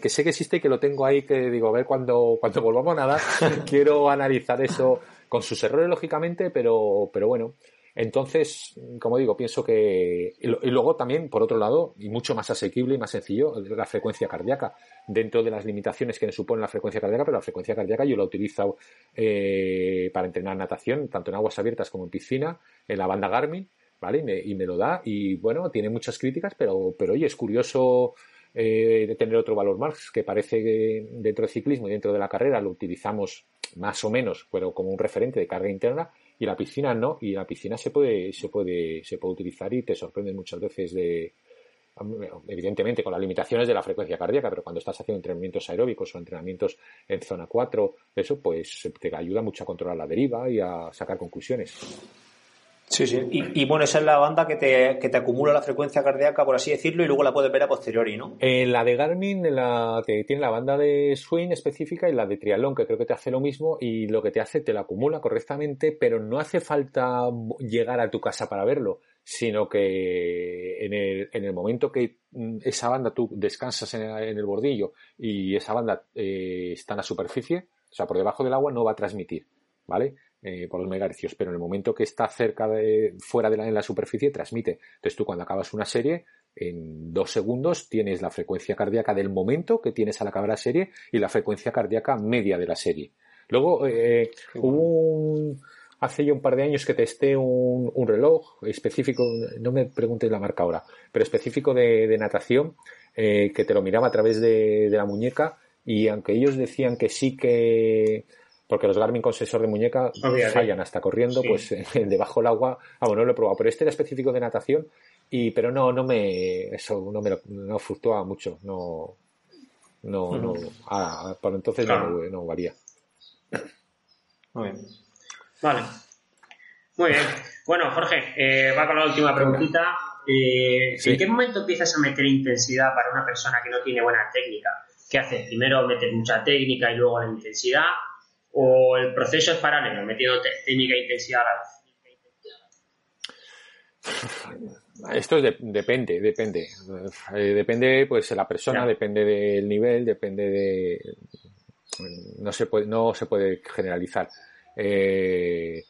que, sé que existe y que lo tengo ahí que digo, a ver cuando, cuando volvamos a nadar, quiero analizar eso con sus errores, lógicamente, pero, pero bueno. Entonces, como digo, pienso que. Y, luego también, por otro lado, y mucho más asequible y más sencillo, la frecuencia cardíaca. Dentro de las limitaciones que me supone la frecuencia cardíaca, pero la frecuencia cardíaca yo la utilizo eh, para entrenar natación, tanto en aguas abiertas como en piscina, en la banda Garmin, ¿vale? Y me, y me lo da. Y bueno, tiene muchas críticas, pero, pero oye, es curioso eh, de tener otro valor más, que parece que dentro del ciclismo y dentro de la carrera lo utilizamos más o menos, pero como un referente de carga interna, y la piscina no, y la piscina se puede, se puede, se puede utilizar y te sorprende muchas veces de, evidentemente con las limitaciones de la frecuencia cardíaca, pero cuando estás haciendo entrenamientos aeróbicos o entrenamientos en zona 4, eso pues te ayuda mucho a controlar la deriva y a sacar conclusiones. Sí, sí. Y, bueno, esa es la banda que te, que te acumula la frecuencia cardíaca, por así decirlo, y luego la puedes ver a posteriori, ¿no? Eh, la de Garmin la, tiene la banda de swing específica y la de triatlón, que creo que te hace lo mismo, y lo que te hace te la acumula correctamente, pero no hace falta llegar a tu casa para verlo, sino que en el, en el momento que mm, esa banda tú descansas en, el bordillo y esa banda eh, está en la superficie, o sea, por debajo del agua, no va a transmitir, ¿vale? Eh, por los megahercios, pero en el momento que está cerca de, fuera de la, en la superficie, transmite. Entonces tú cuando acabas una serie, en dos segundos tienes la frecuencia cardíaca del momento que tienes al acabar la serie y la frecuencia cardíaca media de la serie. Luego, eh, hubo un, hace ya un par de años que testé un, un, reloj específico, no me preguntes la marca ahora, pero específico de, de natación, eh, que te lo miraba a través de, de la muñeca y aunque ellos decían que sí que porque los Garmin con sensor de muñeca fallan hasta corriendo, pues debajo del agua, ah, bueno, no lo he probado, pero este era específico de natación, y pero no, no me, eso no me no fluctúa mucho, no, no, no, ah, por entonces no, no varía. Muy bien. Vale. Muy bien. Bueno, Jorge, eh, va con la última preguntita. Eh, ¿En qué momento empiezas a meter intensidad para una persona que no tiene buena técnica? ¿Qué haces? Primero metes mucha técnica y luego la intensidad, o el proceso es paralelo, metiendo técnica e intensidad a la vez? Esto depende, depende. Eh, depende, pues, de la persona, depende del nivel, depende de. No se puede, no se puede generalizar. Eh,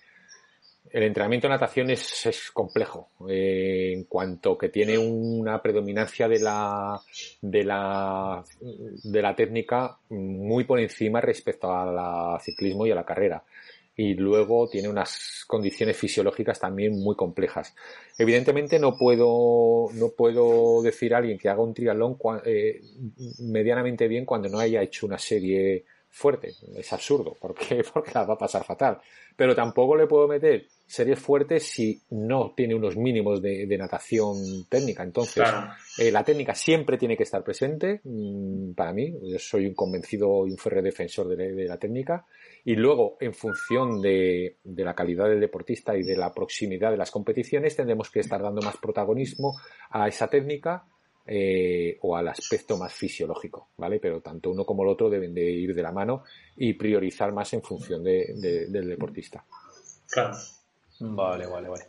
el entrenamiento de natación es, complejo eh, en cuanto que tiene una predominancia de la, de la de la técnica muy por encima respecto al ciclismo y a la carrera y luego tiene unas condiciones fisiológicas también muy complejas. Evidentemente no puedo no puedo decir a alguien que haga un triatlón eh, medianamente bien cuando no haya hecho una serie fuerte. Es absurdo, porque porque la va a pasar fatal. Pero tampoco le puedo meter series fuertes si no tiene unos mínimos de, natación técnica. Entonces, eh, la técnica siempre tiene que estar presente. Mm, para mí, yo soy un convencido y un ferre defensor de, la técnica. Y luego, en función de, la calidad del deportista y de la proximidad de las competiciones, tendremos que estar dando más protagonismo a esa técnica eh, o al aspecto más fisiológico, ¿vale? Pero tanto uno como el otro deben de ir de la mano y priorizar más en función del deportista. Claro. Vale, vale, vale.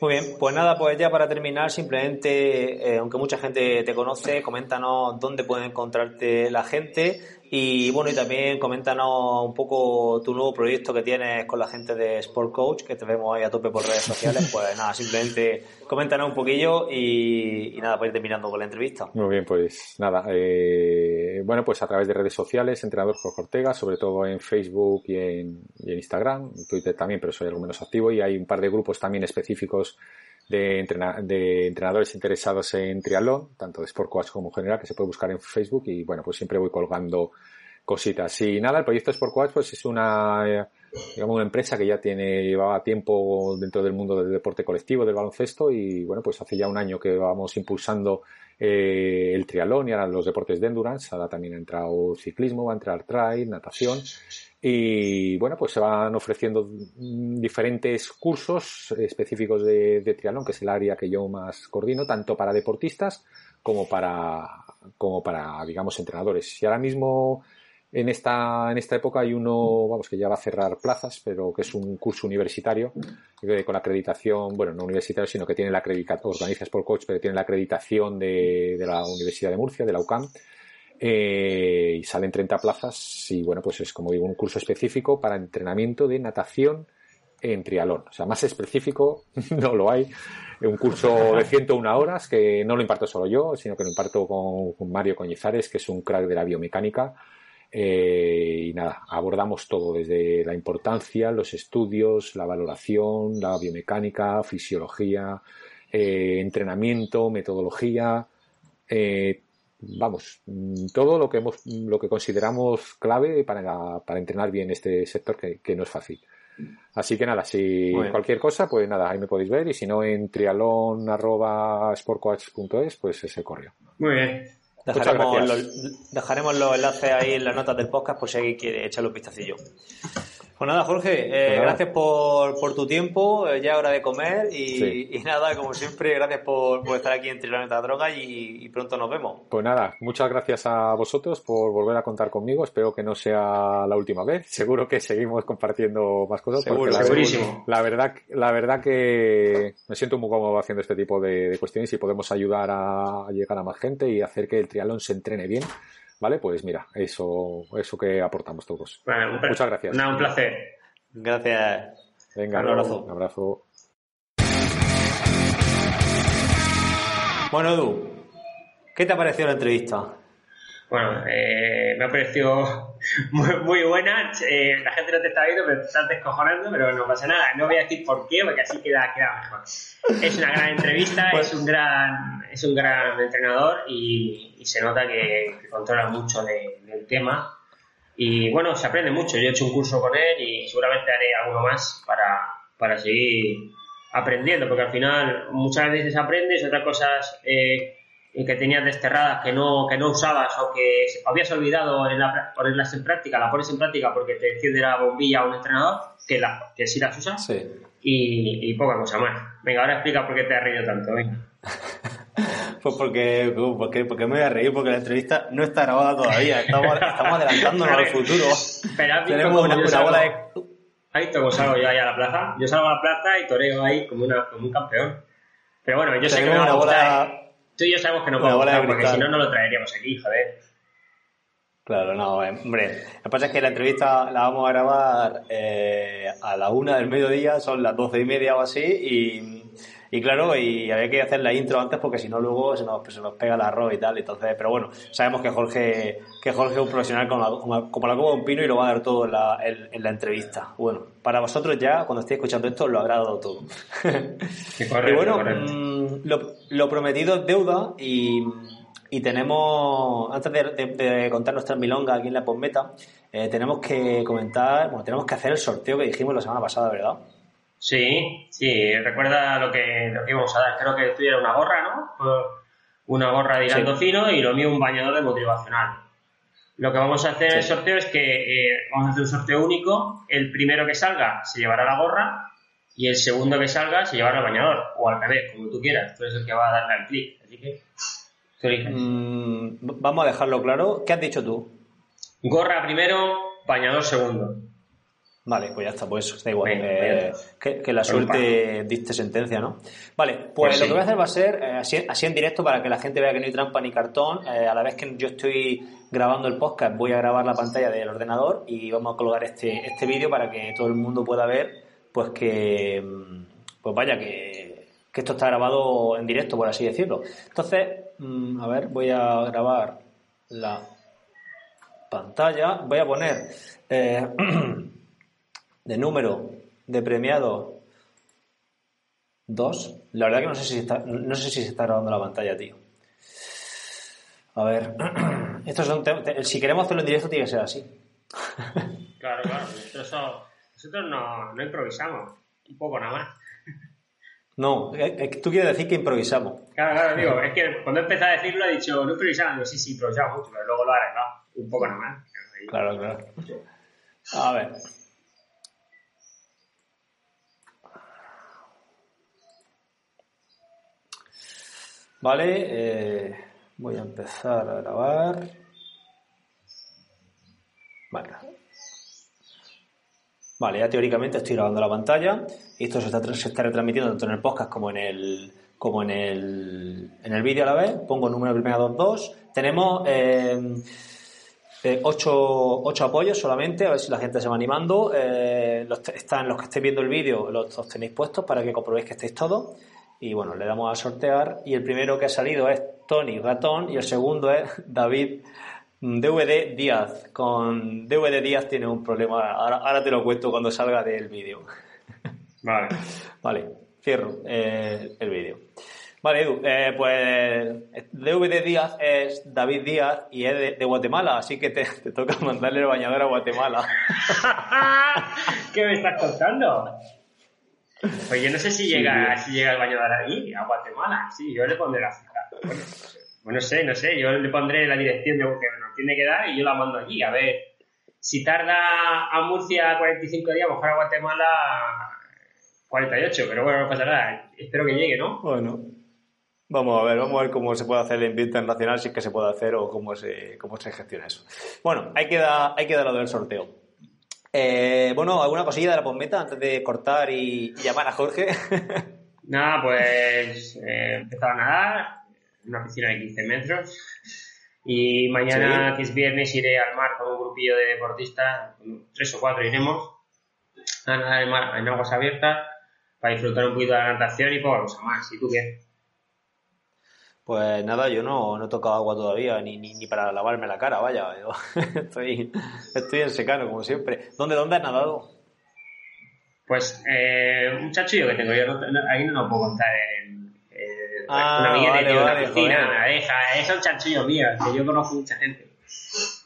Muy bien, pues nada, pues ya para terminar, simplemente, eh, aunque mucha gente te conoce, coméntanos dónde puede encontrarte la gente y bueno, y también coméntanos un poco tu nuevo proyecto que tienes con la gente de Sport Coach, que te vemos ahí a tope por redes sociales. Pues nada, simplemente coméntanos un poquillo y, nada, para ir terminando con la entrevista. Muy bien, pues nada. Eh, bueno, pues a través de redes sociales, entrenador Jorge Ortega, sobre todo en Facebook y en, Instagram, en Twitter también, pero soy algo menos activo y hay un par de grupos también específicos de, de, entrenadores interesados en triatlón, tanto de Sport Coach como general, que se puede buscar en Facebook y bueno, pues siempre voy colgando cositas. Y nada, el proyecto Sport Coach pues es una, digamos, una empresa que ya tiene, llevaba tiempo dentro del mundo del deporte colectivo, del baloncesto y bueno, pues hace ya un año que vamos impulsando eh, el triatlón y ahora los deportes de endurance. Ahora también ha entrado ciclismo, va a entrar trail, natación. Y bueno, pues se van ofreciendo diferentes cursos específicos de, de triatlón, que es el área que yo más coordino, tanto para deportistas como para, como para, digamos, entrenadores. Y ahora mismo en esta, en esta época hay uno, vamos, que ya va a cerrar plazas, pero que es un curso universitario eh, con acreditación, bueno, no universitario, sino que tiene la acreditación, organiza por Coach, pero tiene la acreditación de, de, la Universidad de Murcia, de la UCAM. Eh, y salen 30 plazas y bueno, pues es como digo, un curso específico para entrenamiento de natación en trialón. O sea, más específico no lo hay. Un curso de 101 horas que no lo imparto solo yo, sino que lo imparto con, con Mario Coñizares, que es un crack de la biomecánica eh, y nada, abordamos todo desde la importancia, los estudios, la valoración, la biomecánica, fisiología, eh, entrenamiento, metodología, eh, vamos, todo lo que hemos, lo que consideramos clave para, para entrenar bien este sector que, que, no es fácil. Así que nada, si cualquier cosa, pues nada, ahí me podéis ver y si no en trialon.sportcoach.es, pues ese correo. Muy bien. Dejaremos los, dejaremos los enlaces ahí en las notas del podcast por si alguien quiere echarle un vistacillo. Pues nada, Jorge, eh, pues gracias por, por, tu tiempo, eh, ya es hora de comer y, sí. y, nada, como siempre, gracias por, por estar aquí en Triloneta Droga y, y, pronto nos vemos. Pues nada, muchas gracias a vosotros por volver a contar conmigo, espero que no sea la última vez, seguro que seguimos compartiendo más cosas. Seguro, la, segurísimo. La verdad, la verdad que me siento muy cómodo haciendo este tipo de, de cuestiones y podemos ayudar a, a llegar a más gente y hacer que el triatlón se entrene bien. ¿Vale? Pues mira, eso, eso que aportamos todos. Bueno, un Muchas gracias. No, un placer. Gracias. Venga, un abrazo. Un abrazo. Bueno, Edu, ¿qué te ha parecido la entrevista? Bueno, eh, me ha parecido muy, muy buena. Eh, la gente no te está viendo, pero te estás descojonando, pero no pasa nada. No voy a decir por qué, porque así queda, queda mejor. Es una gran entrevista, pues... es, un gran, es un gran entrenador y, y se nota que, que controla mucho de, del tema. Y bueno, se aprende mucho. Yo he hecho un curso con él y seguramente haré alguno más para, para seguir aprendiendo, porque al final muchas veces aprendes, otras cosas eh, que tenías desterradas que no, que no usabas o que habías olvidado ponerlas en práctica, las pones en práctica porque te enciende la bombilla a un entrenador, que, la, que sí las usas, sí. y, y, poca cosa más. Venga, ahora explica por qué te has reído tanto, venga. Pues porque, porque, porque me voy a reír, porque la entrevista no está grabada todavía, estamos, estamos adelantándonos al futuro. Pero Tenemos una, una bola de... ¿Has visto cómo salgo yo ahí a la plaza? Yo salgo a la plaza y toreo ahí como, una, como un campeón. Pero bueno, yo sé que me va a gustar. Tú y yo sabemos que no gustar, porque si no, no lo traeríamos aquí, joder. Claro, no, hombre. Lo que pasa es que la entrevista la vamos a grabar eh, a la una del mediodía, son las doce y media o así, y, y claro, y había que hacer la intro antes porque si no luego se nos, pues, se nos pega el arroz y tal. Entonces, pero bueno, sabemos que Jorge, que Jorge es un profesional como la, como, la como un pino y lo va a dar todo en la, en, en la entrevista. Bueno, para vosotros ya, cuando estéis escuchando esto, lo habrá dado todo. correcto, y bueno, mmm, lo, lo prometido es deuda y y tenemos, antes de, de, de, contar nuestra milonga aquí en la Postmeta, eh, tenemos que comentar, bueno, tenemos que hacer el sorteo que dijimos la semana pasada, ¿verdad? Sí, sí, recuerda lo que, lo que íbamos a dar. Creo que tú era una gorra, ¿no? Una gorra de hilando sí. fino y lo mío un bañador de motivacional. Lo que vamos a hacer sí. en el sorteo es que eh, vamos a hacer un sorteo único. El primero que salga se llevará la gorra y el segundo que salga se llevará el bañador. O al revés, como tú quieras. Tú eres el que va a darle al clic. Así que Mm, vamos a dejarlo claro. ¿Qué has dicho tú? Gorra primero, bañador segundo. Vale, pues ya está, pues da igual. Bien, eh, que, que, la suerte diste sentencia, ¿no? Vale, pues, pues sí. lo que voy a hacer va a ser eh, así, así, en directo para que la gente vea que no hay trampa ni cartón. Eh, a la vez que yo estoy grabando el podcast, voy a grabar la pantalla del ordenador y vamos a colgar este, este vídeo para que todo el mundo pueda ver, pues que, pues vaya, que, que esto está grabado en directo, por así decirlo. Entonces, Mm, a ver, voy a grabar la pantalla. Voy a poner de número de premiado 2. La verdad que no sé si está, no sé si se está grabando la pantalla, tío. A ver, estos son si queremos hacerlo en directo tiene que ser así. Claro, claro. Nosotros, nosotros no, no improvisamos. Un poco nada más. No, tú quieres decir que improvisamos. Claro, claro, digo, es que cuando empecé a decirlo he dicho, no improvisamos, digo, sí, sí, improvisamos mucho, pero luego lo he arreglado, un poco nomás. Claro, claro. A ver. Vale, eh, voy a empezar a grabar. Vale. Vale, ya teóricamente estoy grabando la pantalla y esto se está, se está retransmitiendo tanto en el podcast como en el como en el, en el vídeo a la vez. Pongo el número de primera 22. Tenemos eh, eh, ocho, apoyos solamente, a ver si la gente se va animando. Eh, están los que estéis viendo el vídeo, los, los tenéis puestos para que comprobéis que estéis todos. Y bueno, le damos a sortear. Y el primero que ha salido es Tony Ratón y el segundo es David DVD Díaz. Con DVD Díaz tiene un problema. Ahora, te lo cuento cuando salga del vídeo. Vale. Vale, cierro eh, el vídeo. Vale, Edu, eh, pues DVD Díaz es David Díaz y es de, Guatemala, así que te, toca mandarle el bañador a Guatemala. ¿Qué me estás contando? Pues yo no sé si llega, si llega el bañador ahí, a Guatemala. Sí, yo le pondré la Bueno, pues no sé, no sé, yo le pondré la dirección de que nos tiene que dar y yo la mando allí. A ver, si tarda a Murcia 45 días, mejor a Guatemala 48, pero bueno, no pasa nada. Espero que llegue, ¿no? Bueno. Vamos a ver, vamos a ver cómo se puede hacer el envío internacional, si es que se puede hacer o cómo se, cómo se gestiona eso. Bueno, hay que dar, hay que dar lo del sorteo. Eh, bueno, ¿alguna cosilla de la posmeta antes de cortar y, llamar a Jorge? Nada, pues eh, empezado a nadar en una piscina de 15 metros y mañana, que es viernes, iré al mar con un grupillo de deportistas, tres o cuatro iremos a nadar en, mar, en aguas abiertas para disfrutar un poquito de la natación y poco más. ¿Y tú qué? Pues nada, yo no, no he tocado agua todavía, ni, ni, ni para lavarme la cara, vaya. estoy, estoy en secano, como siempre. ¿Dónde, dónde has nadado? Pues eh, un chachullo que tengo yo, ahí no lo puedo contar. En, ah, una amiga vale, una piscina, deja, es un chanchullo mío, que yo conozco mucha gente.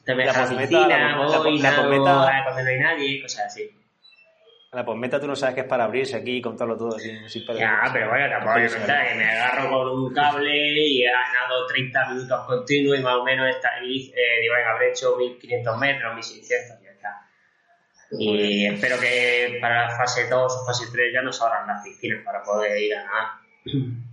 Te me la piscina, la, voy, la, la, cuando no hay nadie, cosas así. La posmeta tú no sabes que es para abrirse aquí y contarlo todo sin, sin Ya, pero bueno, tampoco hay que me agarro con un cable y he ganado 30 minutos continuos y más o menos está, eh, digo, venga, habré hecho 1500 metros, 1600, ya está. Y espero que para la fase 2 o fase 3 ya nos abran las piscinas para poder ir a nadar.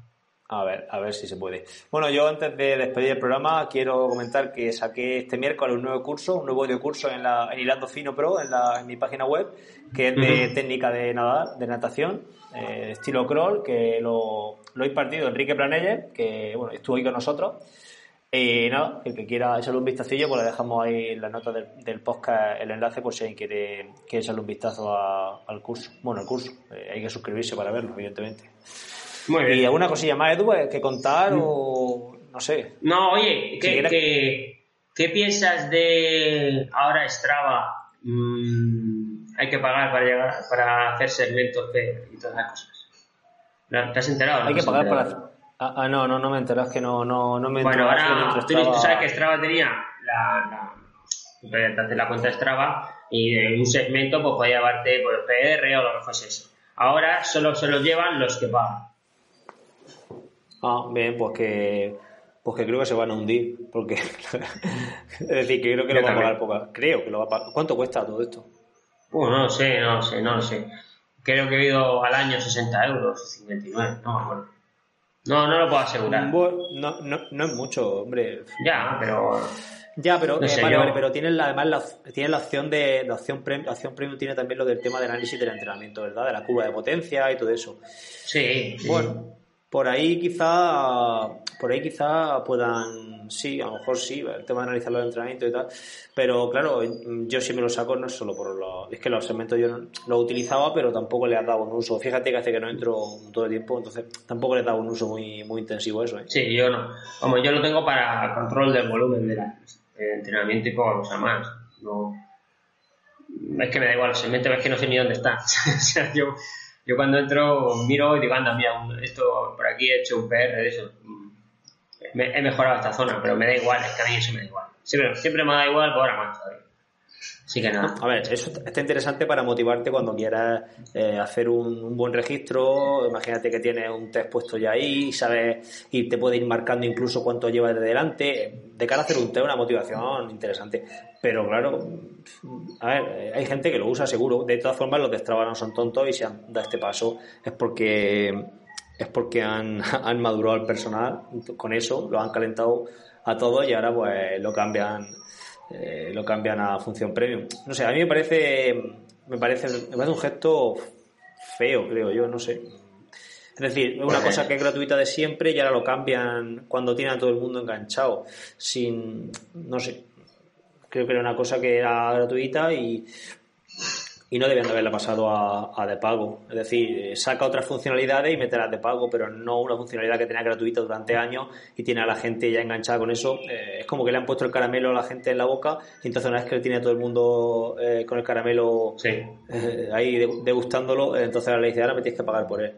A ver, a ver si se puede. Bueno, yo antes de despedir el programa quiero comentar que saqué este miércoles un nuevo curso, un nuevo audio curso en, la, en Hilando Fino Pro, en, la, en mi página web, que es de técnica de nadar, de natación, eh, estilo crawl, que lo, lo ha impartido Enrique Planelle, que bueno, estuvo ahí con nosotros. Y nada, el que quiera echarle un vistacillo, pues le dejamos ahí en la nota del, podcast el enlace por si alguien quiere, quiere echarle un vistazo al curso. Bueno, el curso, eh, hay que suscribirse para verlo, evidentemente. ¿Y alguna cosilla más, Edu, eh, que contar o no sé? No, oye, ¿qué, qué, piensas de ahora Strava? Mm, hay que pagar para llegar para hacer segmentos y todas las cosas. ¿Te has enterado? Hay que pagar para... Ah, ah, no, no, no me enteras que no, no, no me Bueno, ahora tú, sabes que Strava tenía la, la, la cuenta Strava y en un segmento pues podía llevarte por el PR o lo que fuese eso. Ahora solo se lo llevan los que pagan. Ah, bien, pues que, pues que creo que se van a hundir, porque es decir, que creo que lo va a pagar poca. Creo que lo va a pagar. ¿Cuánto cuesta todo esto? Pues no lo sé, no lo sé, no lo sé. Creo que he ido al año 60 euros, 59, no me acuerdo. No, no lo puedo asegurar. No, no, no es mucho, hombre. Ya, pero. Ya, pero eh, vale, vale, pero tienes la, además la, tienes la opción de la opción premium, la opción premium tiene también lo del tema del análisis del entrenamiento, ¿verdad? De la curva de potencia y todo eso. Sí. Bueno, por ahí quizá, por ahí quizá puedan, sí, a lo mejor sí, el tema de analizar los entrenamientos y tal, pero claro, yo si me lo saco no es solo por los, es que los segmentos yo no, los utilizaba, pero tampoco le he dado un uso. Fíjate que hace que no entro todo el tiempo, entonces tampoco le he dado un uso muy, muy intensivo eso. ¿eh? Sí, yo no. Como yo lo tengo para control del volumen del entrenamiento y poco cosa más. No, es que me da igual, segmento es que no sé ni dónde está. o sea, yo yo cuando entro miro y digo, anda, mira, esto por aquí he hecho un PR de eso. he mejorado esta zona, pero me da igual, es que a eso me da igual. Siempre, siempre me da igual, pues ahora más todavía. Así que nada. A ver, eso está interesante para motivarte cuando quieras eh, hacer un, buen registro. Imagínate que tienes un test puesto ya ahí, sabes, y te puede ir marcando incluso cuánto llevas de delante. De cara a hacer un test, una motivación interesante. Pero claro, a ver, hay gente que lo usa seguro. De todas formas, los de Strava son tontos y si han dado este paso es porque es porque han, han madurado el personal con eso, lo han calentado a todos y ahora pues lo cambian eh, lo cambian a función premium. No sé, a mí me parece, me parece, un gesto feo, creo yo, no sé. Es decir, una cosa que es gratuita de siempre y ahora lo cambian cuando tiene a todo el mundo enganchado. Sin, no sé, creo que era una cosa que era gratuita y y no deben de haberla pasado a, de pago. Es decir, saca otras funcionalidades y meterlas de pago, pero no una funcionalidad que tenía gratuita durante años y tiene a la gente ya enganchada con eso. Eh, es como que le han puesto el caramelo a la gente en la boca y entonces una vez que tiene a todo el mundo eh, con el caramelo eh, ahí degustándolo, entonces ahora le dice, ahora me tienes que pagar por él.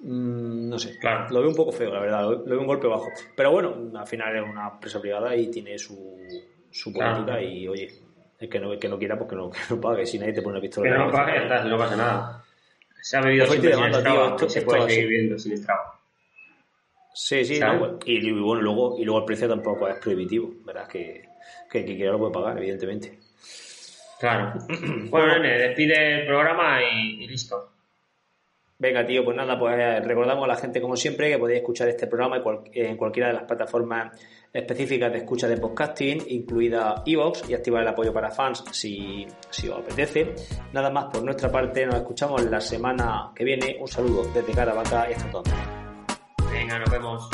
Mm, no sé, claro. lo veo un poco feo, la verdad, lo, veo un golpe bajo. Pero bueno, al final es una empresa privada y tiene su, su política y oye, el que no, que no quiera, pues que no, que no pague. Si nadie te pone una pistola. Que no pague, no pasa nada. Se ha bebido sin esto, se puede seguir viviendo sin estrago. Sí, sí, no, y, bueno, luego, y luego el precio tampoco es prohibitivo, ¿verdad? Que, que quien quiera lo puede pagar, evidentemente. Claro. bueno, nene, despide el programa y listo. Venga, tío, pues nada, pues eh, recordamos a la gente, como siempre, que podéis escuchar este programa en cualquiera de las plataformas específicas de escucha de podcasting, incluida Evox, y activar el apoyo para fans si, si os apetece. Nada más por nuestra parte, nos escuchamos la semana que viene. Un saludo desde Caravaca y hasta entonces. Venga, nos vemos.